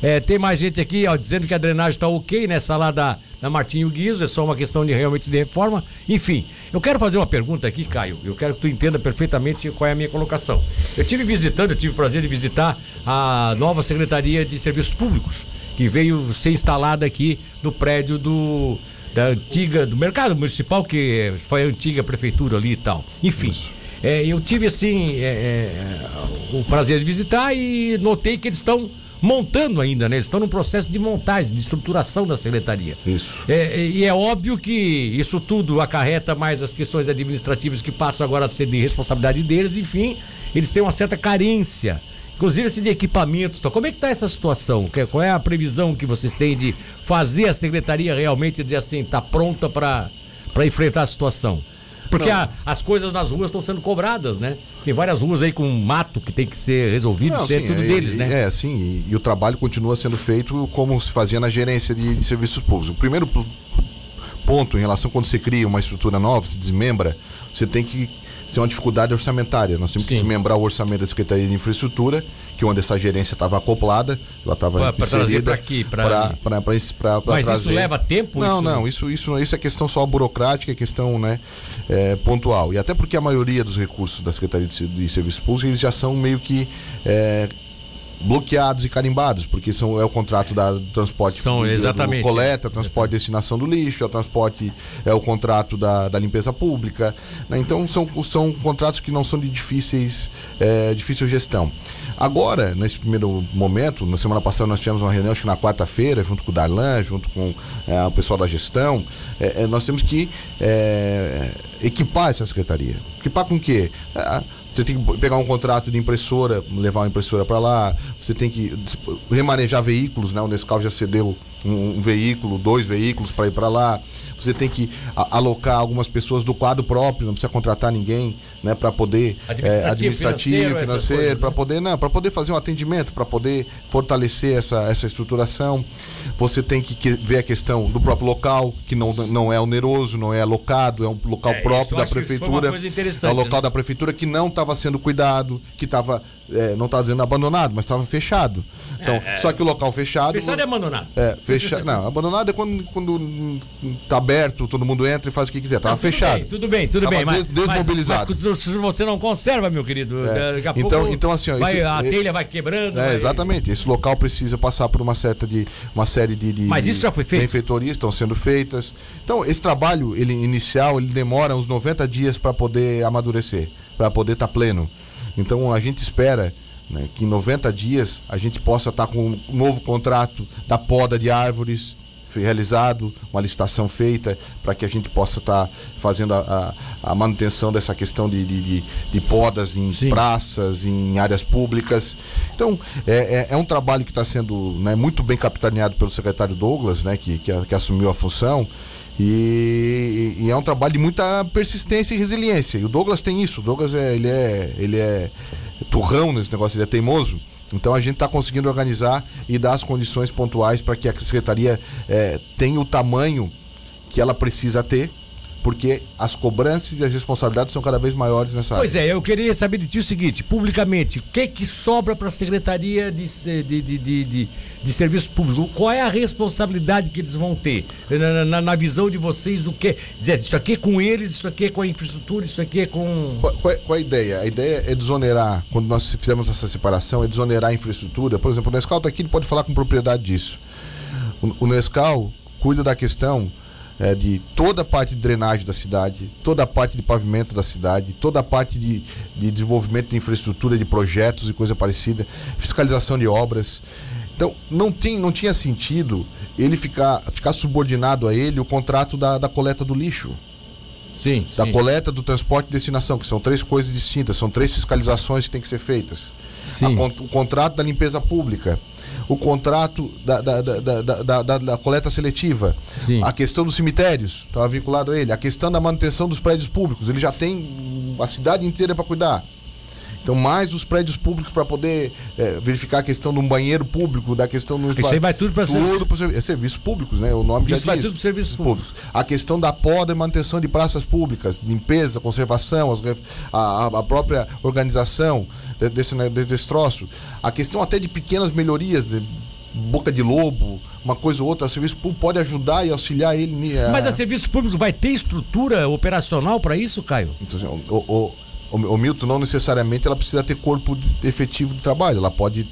É, tem mais gente aqui, ó, dizendo que a drenagem tá ok nessa lá da, da Martinho Guizo, é só uma questão de realmente de reforma. Enfim, eu quero fazer uma pergunta aqui, Caio. Eu quero que tu entenda perfeitamente qual é a minha colocação. Eu tive visitando, eu tive o prazer de visitar a nova Secretaria de Serviços Públicos, que veio ser instalada aqui no prédio do da antiga do mercado municipal que foi a antiga prefeitura ali e tal. Enfim, é, eu tive assim é, é, o prazer de visitar e notei que eles estão montando ainda, né? Eles estão num processo de montagem, de estruturação da secretaria. Isso. É, é, e é óbvio que isso tudo acarreta mais as questões administrativas que passam agora a ser de responsabilidade deles, enfim, eles têm uma certa carência. Inclusive assim, de equipamentos. Então, como é que está essa situação? Qual é a previsão que vocês têm de fazer a secretaria realmente dizer assim, está pronta para enfrentar a situação? Porque a- as coisas nas ruas estão sendo cobradas, né? Tem várias ruas aí com mato que tem que ser resolvido, Não, é sim, tudo é, deles, né? É, sim, e, e o trabalho continua sendo feito como se fazia na gerência de, de serviços públicos. O primeiro ponto em relação quando você cria uma estrutura nova, se desmembra, você tem que ter uma dificuldade orçamentária. Nós temos que Sim. desmembrar o orçamento da Secretaria de Infraestrutura, que é onde essa gerência estava acoplada, ela estava esse- pra- pra Mas isso trazer. leva tempo? Não, isso? não, isso, isso, isso é questão só burocrática, é questão né, é, pontual. E até porque a maioria dos recursos da Secretaria de, de Serviços Públicos eles já são meio que é, bloqueados e carimbados, porque são, é o contrato da, do transporte São, exatamente, coleta, transporte e destinação do lixo, é o transporte, é o contrato da, da limpeza pública. né? Então são, são contratos que não são de difíceis, é, difícil gestão. Agora, nesse primeiro momento, na semana passada nós tivemos uma reunião, acho que na quarta-feira, junto com o Darlan, junto com é, o pessoal da gestão, é, é, nós temos que é, equipar essa secretaria. Equipar com o quê? Você tem que pegar um contrato de impressora, levar uma impressora para lá, você tem que dis- remanejar veículos, né? O Nescau já cedeu um, um veículo, dois veículos para ir para lá. Você tem que a- alocar algumas pessoas do quadro próprio, não precisa contratar ninguém, né, para poder Administrativo, é, administrativo, financeiro, para né? poder não, para poder fazer um atendimento, para poder fortalecer essa, essa estruturação. Você tem que, que- ver a questão do próprio local, que não, não é oneroso, não é alocado, é um local É, próprio da prefeitura. é o local né? da prefeitura que não estava sendo cuidado, que estava é, não estava dizendo abandonado, mas estava fechado. Então, É, é. só que o local fechado. Fechado é abandonado. É, fecha... Não, abandonado é quando, quando tá aberto, todo mundo entra e faz o que quiser. Tava Não, tudo fechado. bem, tudo bem, tudo Tava bem. Mas, des- desmobilizado. Mas, mas você não conserva, meu querido, É. daqui a Então- pouco então, assim, ó, vai- esse- a telha vai quebrando. É, vai- exatamente. Esse local precisa passar por uma certa de uma série de, de Mas isso já foi feito? benfeitorias estão sendo feitas. Então, esse trabalho ele inicial, ele demora uns 90 dias para poder amadurecer, para poder estar pleno. Então, a gente espera né, que em 90 dias a gente possa estar com um novo contrato da poda de árvores realizado, uma licitação feita para que a gente possa estar fazendo a, a- a manutenção dessa questão de, de, de- podas em Sim. praças, em áreas públicas. Então, é, é- é um trabalho que está sendo né, muito bem capitaneado pelo secretário Douglas, né, que, que, que assumiu a função. E, e é um trabalho de muita persistência e resiliência. E o Douglas tem isso. O Douglas é, ele é, ele é turrão nesse negócio, ele é teimoso. Então a gente está conseguindo organizar e dar as condições pontuais para que a secretaria eh, tenha o tamanho que ela precisa ter, porque as cobranças e as responsabilidades são cada vez maiores nessa Pois área. é, eu queria saber de ti o seguinte, publicamente, o que que sobra para a Secretaria de, se- de, de, de, de, de Serviço Público? Qual é a responsabilidade que eles vão ter? Na, na- na visão de vocês, o que? Dizer, isso aqui é com eles, isso aqui é com a infraestrutura, isso aqui é com... Qual, qual é- qual é a ideia? A ideia é desonerar, quando nós fizemos essa separação, é desonerar a infraestrutura. Por exemplo, o Nescau está aqui, ele pode falar com propriedade disso. O, o Nescau cuida da questão é, de toda a parte de drenagem da cidade, toda a parte de pavimento da cidade, toda a parte de, de desenvolvimento de infraestrutura, de projetos e coisa parecida, fiscalização de obras. Então, não, tem, não tinha sentido ele ficar, ficar subordinado a ele o contrato da, da coleta do lixo Sim, da sim. coleta do transporte e destinação, que são três coisas distintas, são três fiscalizações que têm que ser feitas. Sim. A o contrato da limpeza pública, o contrato da, da, da, da, da- coleta seletiva, Sim. a questão dos cemitérios, estava vinculado a ele, a questão da manutenção dos prédios públicos, ele já tem a cidade inteira para cuidar. Então, mais os prédios públicos para poder eh, verificar a questão de um banheiro público, da questão do. Isso aí vai tudo pra tudo para servi- é serviços públicos, né? O nome já Isso vai diz. tudo para serviços públicos. A questão da poda e manutenção de praças públicas, limpeza, conservação, as a, a- própria organização desse, né, de- desse troço. A questão até de pequenas melhorias, de boca de lobo, uma coisa ou outra, o serviço público pode ajudar e auxiliar ele. a- Mas a Serviço Público vai ter estrutura operacional para isso, Caio? então, assim, o, o, o, o Milton não necessariamente ela precisa ter corpo de- efetivo de trabalho, ela pode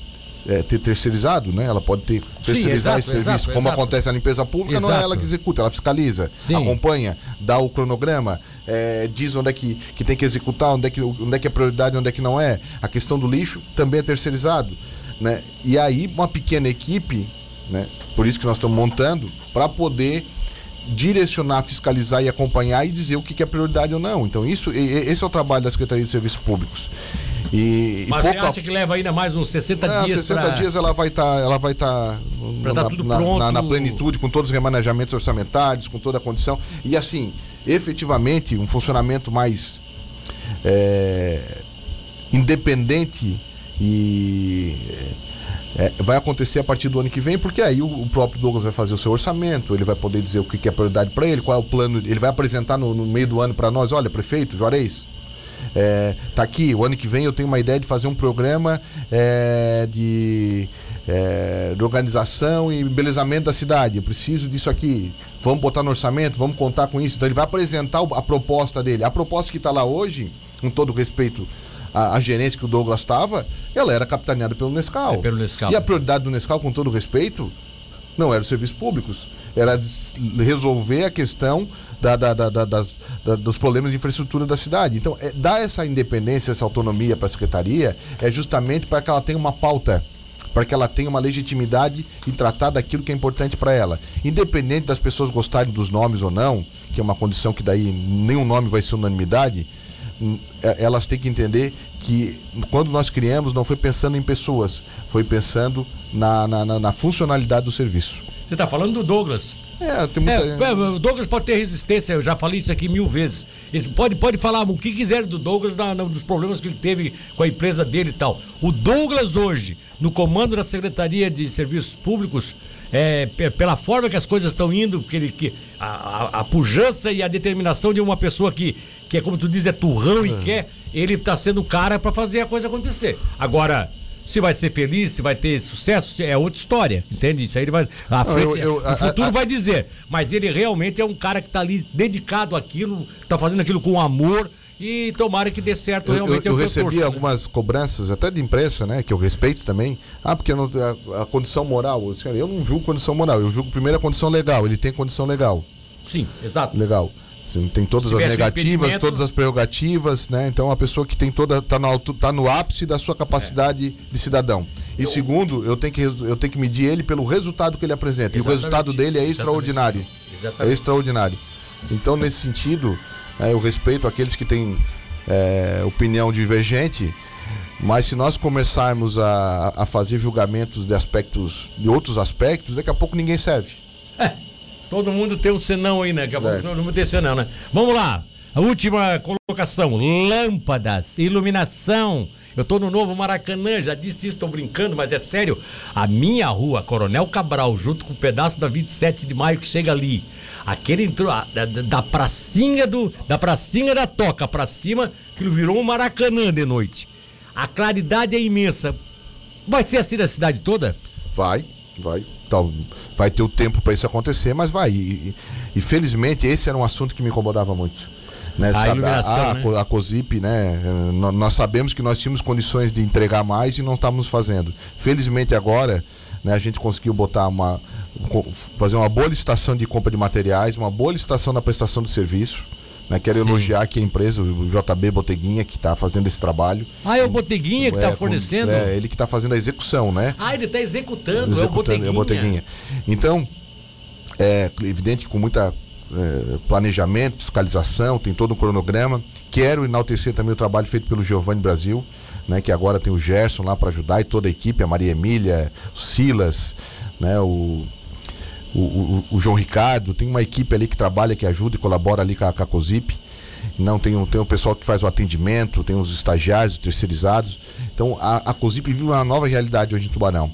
é, ter terceirizado, né? Ela pode ter terceirizar exato, esse serviço. exato, Como exato. acontece na limpeza pública, não é ela que executa, ela fiscaliza, Sim. acompanha, dá o cronograma, é, diz onde é que, que tem que executar, onde é que, onde é que é prioridade, onde é que não é. A questão do lixo também é terceirizado, né? E aí uma pequena equipe, né? Por isso que nós estamos montando para poder direcionar, fiscalizar e acompanhar e dizer o que, que é prioridade ou não. Então isso, esse é o trabalho da Secretaria de Serviços Públicos. E, e Mas você pouco a- acha que leva ainda mais uns 60 Ah, dias 60 pra- dias ela vai estar ela vai tá Pra na, tá na- pronto. na- na plenitude, com todos os remanejamentos orçamentários, com toda a condição. E assim, efetivamente, um funcionamento mais é, independente e é, vai acontecer a partir do ano que vem, porque aí o, o próprio Douglas vai fazer o seu orçamento, ele vai poder dizer o que, que é prioridade para ele, qual é o plano, ele vai apresentar no, no meio do ano para nós, olha, prefeito, Juarez, é, tá aqui, o ano que vem eu tenho uma ideia de fazer um programa é, de, é, de organização e embelezamento da cidade. Eu preciso disso aqui. Vamos botar no orçamento, vamos contar com isso. Então ele vai apresentar a proposta dele. A proposta que está lá hoje, com todo respeito à, à gerência que o Douglas estava, ela era capitaneada pelo Nescau. É, pelo Nescau. E a prioridade do Nescau, com todo respeito, não era os serviços públicos. Era resolver a questão da- da- da- da- das- da- dos problemas de infraestrutura da cidade. Então, é, dar essa independência, essa autonomia para a secretaria é justamente para que ela tenha uma pauta, para que ela tenha uma legitimidade em tratar daquilo que é importante para ela. Independente das pessoas gostarem dos nomes ou não, que é uma condição que daí nenhum nome vai ser unanimidade, hum, é- elas têm que entender que quando nós criamos não foi pensando em pessoas, foi pensando na- na- na funcionalidade do serviço. Você tá falando do Douglas. É, tem muita. É, é, o Douglas pode ter resistência, eu já falei isso aqui mil vezes. Ele pode, pode falar o que quiser do Douglas, na, na- dos problemas que ele teve com a empresa dele e tal. O Douglas hoje, no comando da Secretaria de Serviços Públicos, é, pe- pela forma que as coisas estão indo, que ele, que a, a, a pujança e a determinação de uma pessoa que, que é como tu diz, é turrão e quer, ele tá sendo o cara para fazer a coisa acontecer. Agora, se vai ser feliz, se vai ter sucesso, é outra história, entende? Isso aí ele vai. A frente, eu- eu- a- o futuro a- vai dizer. Mas ele realmente é um cara que tá ali dedicado àquilo, tá fazendo aquilo com amor e tomara que dê certo Eu, realmente. eu- é o eu que recebi torço, né? algumas cobranças, até de imprensa, né? Que eu respeito também. Ah, porque eu não, a, a condição moral. Eu, eu não julgo condição moral, eu julgo primeiro a condição legal. Ele tem condição legal. Sim, exato. Legal. Tem todas as negativas, todas as prerrogativas, né? Então a pessoa que tem toda. tá no, tá no ápice da sua capacidade de cidadão. E segundo, eu tenho, que, eu tenho que medir ele pelo resultado que ele apresenta. E o Exatamente. resultado dele é Exatamente. extraordinário. Exatamente. É extraordinário. Então, nesse sentido, é, eu respeito aqueles que têm é, opinião divergente, mas se nós começarmos a, a fazer julgamentos de aspectos, de outros aspectos, daqui a pouco ninguém serve. Todo mundo tem um senão aí, né? Daqui a pouco É. todo mundo tem senão, né? Vamos lá. A última colocação: lâmpadas, iluminação. Eu tô no novo Maracanã, já disse isso, tô brincando, mas é sério. A minha rua, Coronel Cabral, junto com o pedaço da 27 de maio que chega ali. Aquele entrou da, da pracinha do. Da pracinha da toca pra cima, que virou um Maracanã de noite. A claridade é imensa. Vai ser assim na cidade toda? Vai, vai. Tal, vai ter o tempo para isso acontecer, mas vai. E, e- felizmente esse era um assunto que me incomodava muito. Né? A Sabe, iluminação, a, né? Co- a COSIP, né? nó- Nós sabemos que nós tínhamos condições de entregar mais e não estávamos fazendo. Felizmente agora, né, a gente conseguiu botar uma. fazer uma boa licitação de compra de materiais, uma boa licitação na prestação do serviço. Né? Quero Sim. elogiar aqui a empresa, o JB Boteguinha, que está fazendo esse trabalho. Ah, é o Boteguinha que tá É, fornecendo? É, ele que está fazendo a execução, né? Ah, ele tá executando, Executando, é o Boteguinha. é o Boteguinha. Então, é evidente que com muita é, planejamento, fiscalização, tem todo um cronograma. Quero enaltecer também o trabalho feito pelo Giovanni Brasil, né, que agora tem o Gerson lá para ajudar e toda a equipe, a Maria Emília, o Silas, né, o, o, o- o João Ricardo, tem uma equipe ali que trabalha, que ajuda e colabora ali com a, com a COSIP. Não, tem, um- tem o pessoal que faz o atendimento, tem os estagiários, os terceirizados. Então a, a COSIP vive uma nova realidade hoje em Tubarão.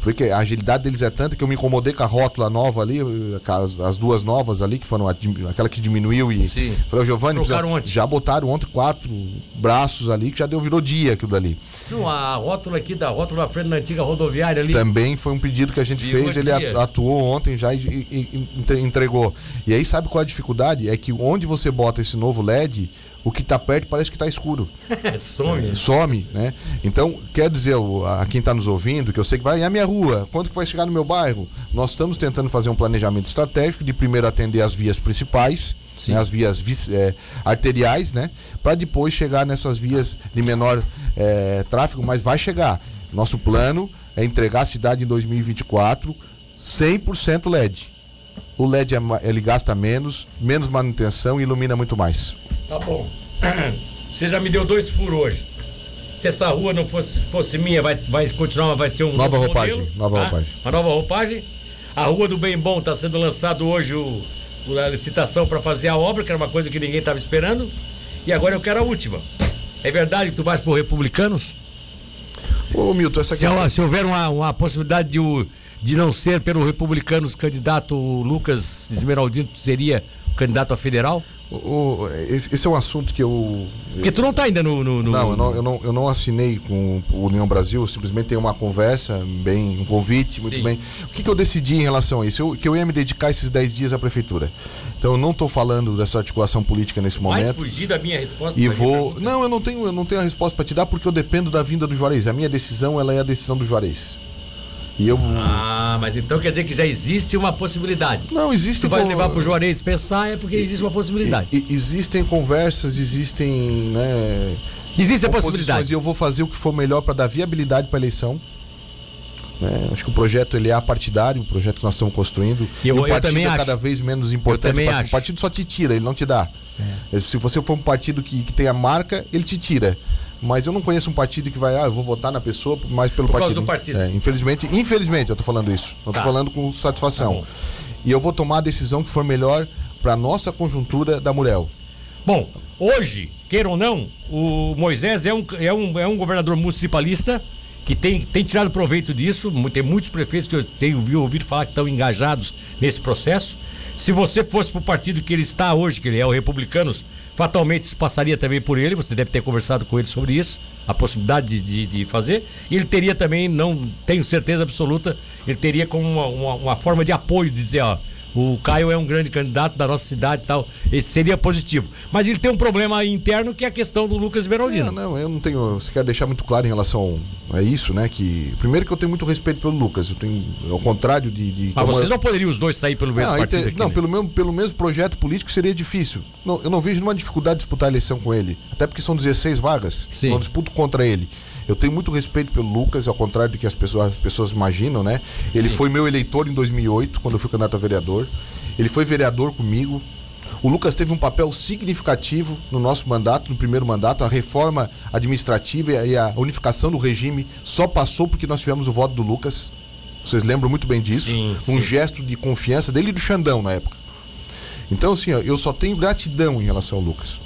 Porque a agilidade deles é tanta que eu me incomodei com a rótula nova ali, as, as duas novas ali, que foram a aquela que diminuiu e. Sim. Falei, "Ô, Giovanni, precisa- já botaram ontem quatro braços ali, que já deu, virou dia aquilo dali. Não, a rótula aqui da rótula na frente da antiga rodoviária ali. Também foi um pedido que a gente Virou fez, ele dia. a- atuou ontem já e, e- e entre- entregou. E aí sabe qual é a dificuldade? É que onde você bota esse novo LED, o que tá perto parece que tá escuro. Some. Some, né? Então, quer dizer o- a quem está nos ouvindo, que eu sei que vai, e a minha rua, quando que vai chegar no meu bairro? Nós estamos tentando fazer um planejamento estratégico de primeiro atender as vias principais, né, as vias é, arteriais, né? Para depois chegar nessas vias de menor é, tráfego, mas vai chegar. Nosso plano é entregar a cidade em 2024 100% LED. O LED é ele gasta menos, menos manutenção e ilumina muito mais. Tá bom. Você já me deu dois furos hoje. Se essa rua não fosse, fosse minha, vai, vai continuar, vai ter um Nova novo roupagem, modelo, nova tá? roupagem. Uma nova roupagem. A Rua do Bem Bom está sendo lançado hoje o, o- a licitação para fazer a obra, que era uma coisa que ninguém estava esperando. E agora eu quero a última. É verdade que tu vais por republicanos? Ô, Milton, essa Se, questão... se houver uma, uma possibilidade de, o- de não ser pelo republicanos candidato Lucas Esmeraldino seria candidato a federal? O- o- esse, esse é um assunto que eu. Porque tu não tá ainda no. no- no- Não, eu não, eu, não, eu não assinei com o União Brasil, simplesmente tenho uma conversa, bem, um convite, muito Sim. bem. O que, que eu decidi em relação a isso? Eu, que eu ia me dedicar esses 10 dias à prefeitura. Então eu não estou falando dessa articulação política nesse momento. fugir da minha resposta? E vou. Não, eu não tenho, eu não tenho a resposta para te dar porque eu dependo da vinda do Juarez. A minha decisão ela é a decisão do Juarez. E eu. Ah, mas então quer dizer que já existe uma possibilidade. Não, existe Tu vai co- levar pro Juarez pensar é porque existe uma possibilidade. E- e- existem conversas, existem. Né, Existe a possibilidade. E eu vou fazer o que for melhor para dar viabilidade para a eleição. né? acho que o projeto ele é apartidário, o projeto que nós estamos construindo. E eu- o eu partido também é acho. cada vez menos importante. também O acho. partido só te tira, ele não te dá. Se você for um partido que, que tem a marca, ele te tira. Mas eu não conheço um partido que vai, ah, eu vou votar na pessoa mais pelo Por causa partido. do partido. É, infelizmente, infelizmente eu tô falando isso. Eu tô Tá. falando com Tá satisfação. bom. e eu vou tomar a decisão que for melhor para nossa conjuntura da Murel. Bom, hoje, queira ou não, o Moisés é um, é um, é um governador municipalista que tem, tem tirado proveito disso. Tem muitos prefeitos que eu tenho vi- ouvido falar que estão engajados nesse processo. Se você fosse pro partido que ele está hoje, que ele é o Republicanos, Fatalmente isso passaria também por ele, você deve ter conversado com ele sobre isso, a possibilidade de, de, de fazer. E ele teria também, não tenho certeza absoluta, ele teria como uma, uma, uma forma de apoio, de dizer, ó, o Caio é um grande candidato da nossa cidade e tal. Esse seria positivo. Mas ele tem um problema interno que é a questão do Lucas Beraldino. Não, não, eu não tenho. Você quer deixar muito claro em relação a isso, né? Que. Primeiro que eu tenho muito respeito pelo Lucas. Eu tenho. Ao contrário de. de Mas vocês eu- não poderiam os dois sair pelo mesmo aí partido aqui, não né? pelo, mesmo, pelo mesmo projeto político seria difícil. Não, eu não vejo nenhuma dificuldade de disputar a eleição com ele. Até porque são 16 vagas. Sim. Não disputo contra ele. Eu tenho muito respeito pelo Lucas, ao contrário do que as pessoas, as pessoas imaginam, né? Ele Sim. foi meu eleitor em 2008, quando eu fui candidato a vereador. Ele foi vereador comigo. O Lucas teve um papel significativo no nosso mandato, no primeiro mandato. A reforma administrativa e a- unificação do regime só passou porque nós tivemos o voto do Lucas. Vocês lembram muito bem disso? Sim, um sim. gesto de confiança dele e do Xandão na época. Então, assim, ó, eu só tenho gratidão em relação ao Lucas.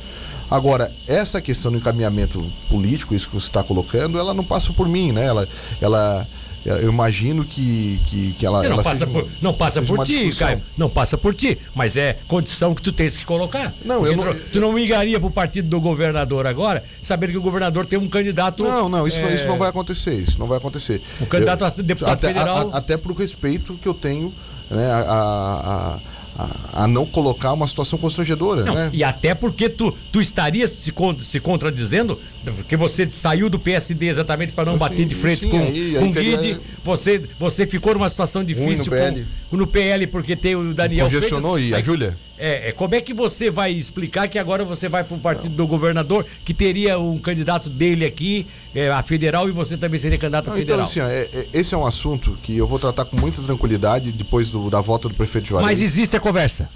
Agora, essa questão do encaminhamento político, isso que você está colocando, ela não passa por mim, né? Ela, ela eu imagino que, que, que ela, Não, ela passa por, não passa por ti, discussão. Caio. Não passa por ti. Mas é condição que tu tens que colocar. Não, Porque eu não- tu, tu não migraria pro partido do governador agora, sabendo que o governador tem um candidato. Não, não, isso, é, isso não vai acontecer. Isso não vai acontecer. O candidato a deputado até, federal- a- a- até pro respeito que eu tenho né, a, a, a- a- não colocar uma situação constrangedora. Não, né? E até porque tu, tu estaria se, se contradizendo, porque você saiu do PSD exatamente para não Sim, bater de frente sim, com, aí- com o Guide. Você, você ficou numa situação difícil no PL. Com, no PL, porque tem o Daniel Congestionou Freitas. e a Júlia? É, é, como é que você vai explicar que agora você vai para o partido do governador, que teria um candidato dele aqui, é, a federal, e você também seria candidato a Não, então, federal? assim, ó, é- é- esse é um assunto que eu vou tratar com muita tranquilidade depois do- da volta do prefeito Juarez. Mas existe a conversa.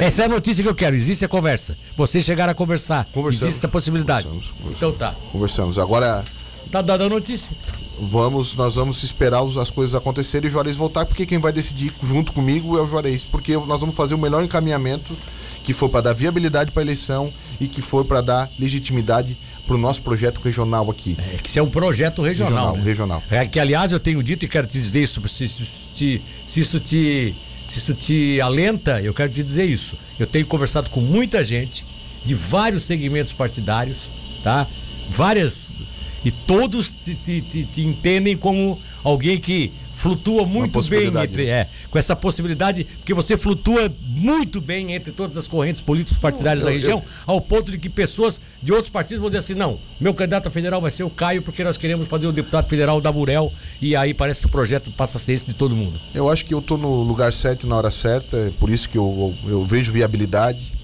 Essa é a notícia que eu quero, existe a conversa. Vocês chegaram a conversar. Existe essa possibilidade. conversamos, conversamos. Então tá. Conversamos. Agora, Tá dando a notícia. vamos, nós vamos esperar as coisas acontecerem e o Juarez voltar, porque quem vai decidir junto comigo é o Juarez, porque nós vamos fazer o melhor encaminhamento que for para dar viabilidade para a eleição e que for para dar legitimidade para o nosso projeto regional aqui. É que isso é um projeto regional. Regional, né? regional. É que, aliás, eu tenho dito e quero te dizer isso, se, se, se isso te. Se isso te alenta, eu quero te dizer isso. Eu tenho conversado com muita gente de vários segmentos partidários, tá? Várias. E todos te, te- te- te entendem como alguém que flutua muito bem entre. né? É, com essa possibilidade, porque você flutua muito bem entre todas as correntes políticas partidárias Não, da eu- região, eu- ao ponto de que pessoas de outros partidos vão dizer assim: não, meu candidato a federal vai ser o Caio, porque nós queremos fazer o deputado federal da Burel, e aí parece que o projeto passa a ser esse de todo mundo. Eu acho que eu estou no lugar certo e na hora certa, é por isso que eu, eu, eu vejo viabilidade,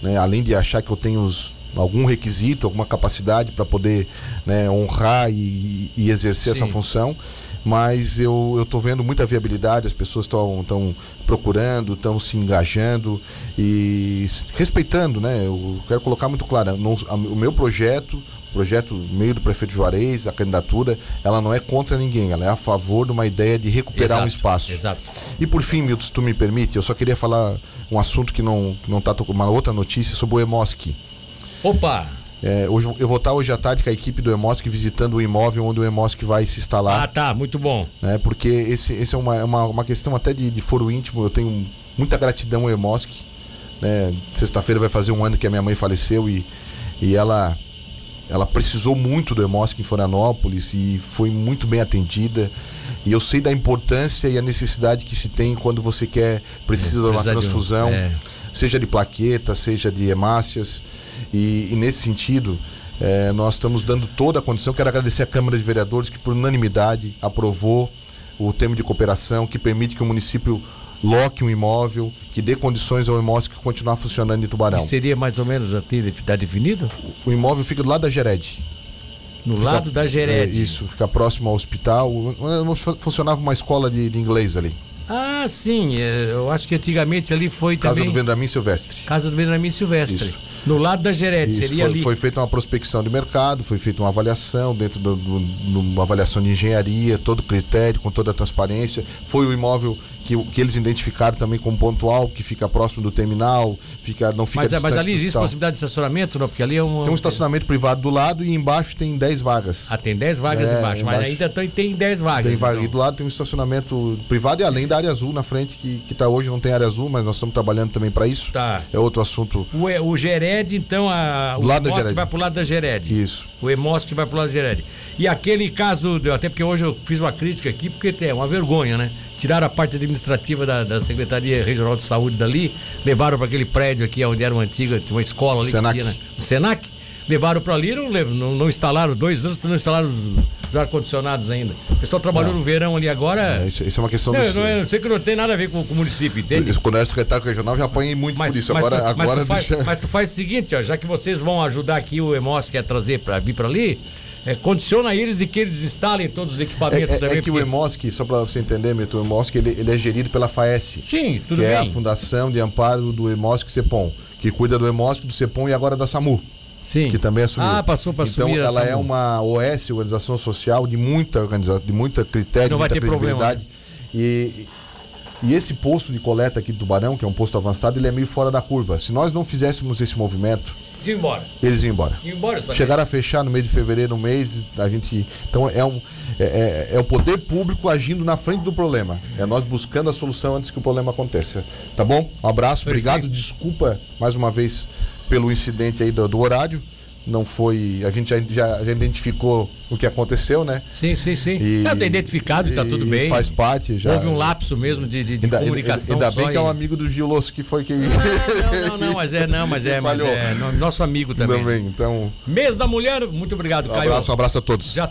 né? além de achar que eu tenho os- algum requisito, alguma capacidade para poder né, honrar e, e exercer Sim. essa função. Mas eu estou vendo muita viabilidade, as pessoas estão procurando, estão se engajando e respeitando, né? Eu quero colocar muito claro, não- a- o meu projeto, o projeto meio do prefeito Juarez, a candidatura, ela não é contra ninguém, ela é a favor de uma ideia de recuperar um Exato, espaço. exato. E por fim, Milton, se tu me permite, eu só queria falar um assunto que não, que não tá tocando, uma outra notícia sobre o Emoski. Opa! É, hoje, eu vou estar hoje à tarde com a equipe do Emosk visitando o imóvel onde o Emosk vai se instalar. Ah, tá, muito bom. né, porque esse, esse é uma, é uma, uma questão até de, de foro íntimo. Eu tenho muita gratidão ao Emosk. Né? Sexta-feira vai fazer um ano que a minha mãe faleceu e, e ela, ela precisou muito do Emosk em Florianópolis e foi muito bem atendida. E eu sei da importância e a necessidade que se tem quando você quer, precisa de uma Precisa de um- transfusão é. seja de plaqueta, seja de hemácias. E, e nesse sentido, eh, nós estamos dando toda a condição. Quero agradecer à Câmara de Vereadores que, por unanimidade, aprovou o termo de cooperação que permite que o município loque um imóvel, que dê condições ao imóvel que continuar funcionando em Tubarão. E seria mais ou menos, já tem- tá definido? O imóvel fica do lado da Gered. No Fica- lado da Gered. É, isso, fica próximo ao hospital. Funcionava uma escola de, de inglês ali. Ah, sim, é, eu acho que antigamente ali foi Casa também... do Vendamin Silvestre. Casa do Benjamin Silvestre. Isso. No lado da Gered, Isso, seria foi, ali. foi feita uma prospecção de mercado, foi feita uma avaliação dentro do- uma avaliação de engenharia, todo critério, com toda a transparência. Foi o imóvel que, que eles identificaram também como pontual, que fica próximo do terminal, fica, não fica Mas, é, mas ali existe possibilidade de estacionamento, não? Porque ali é um. Tem um estacionamento privado do lado e embaixo tem 10 vagas. Ah, tem 10 vagas É, embaixo, mas embaixo. ainda tem, tem 10 vagas. Tem vaga. então. E do lado tem um estacionamento privado e além da área azul na frente, que, que tá hoje não tem área azul, mas nós estamos trabalhando também para isso. Tá. É outro assunto. O, E- o Gered, então, a, o Do lado da Emosc Gered. vai pro lado da Gered. Isso. O Emosc vai pro lado da Gered. E aquele caso, até porque hoje eu fiz uma crítica aqui, porque é uma vergonha, né? Tiraram a parte administrativa da, da Secretaria Regional de Saúde dali, levaram para aquele prédio aqui onde era uma antiga, tinha uma escola ali Senac. que tinha, né? O Senac. Levaram para ali, não, não, não instalaram, dois anos não instalaram os, os ar-condicionados ainda. O pessoal trabalhou no verão ali agora. É, isso, isso é uma questão Não, do. não, eu sei que não tem nada a ver com, com o município, entende? Quando era secretário regional, já apanhei muito por isso. Agora, tu, mas agora tu faz, deixa- mas tu faz o seguinte, ó, já que vocês vão ajudar aqui o Emos que é trazer para vir para ali, é, condiciona eles de que eles instalem todos os É, equipamentos é- também. é que o porque- EMOSC, só para você entender, Milton, o EMOSC ele, ele é gerido pela FAES. Sim, tudo que é a bem. Fundação de Amparo do EMOSC CEPOM, que cuida do EMOSC, do CEPOM e agora da SAMU. Sim. Que também assumiu. Ah, passou para Então assumir a ela é uma OS, organização social de muita organização, de muita critério, Não vai muita ter problema, né? credibilidade. E, e esse posto de coleta aqui do Tubarão, que é um posto avançado, ele é meio fora da curva. Se nós não fizéssemos esse movimento, Iam embora. eles iam embora. Iam embora? Chegaram a fechar no mês de fevereiro, um mês, a gente. Então é, um, é, é- é o poder público agindo na frente do problema. É nós buscando a solução antes que o problema aconteça. Tá bom? Um abraço, Perfeito. obrigado. Desculpa mais uma vez pelo incidente aí do, do horário. Não foi. A gente já, já, já identificou o que aconteceu, né? Sim, sim, sim. E- Não, tá identificado, tá e tudo bem. Faz parte já. Houve um lapso mesmo de, de, de Ainda, comunicação. ainda bem que é um amigo do Gil Losso que foi quem. Não, não, não, mas é, não, mas é, mas é no- nosso amigo também. Também, então. Mês da Mulher, muito obrigado, Um Caio. abraço, um abraço a todos. Já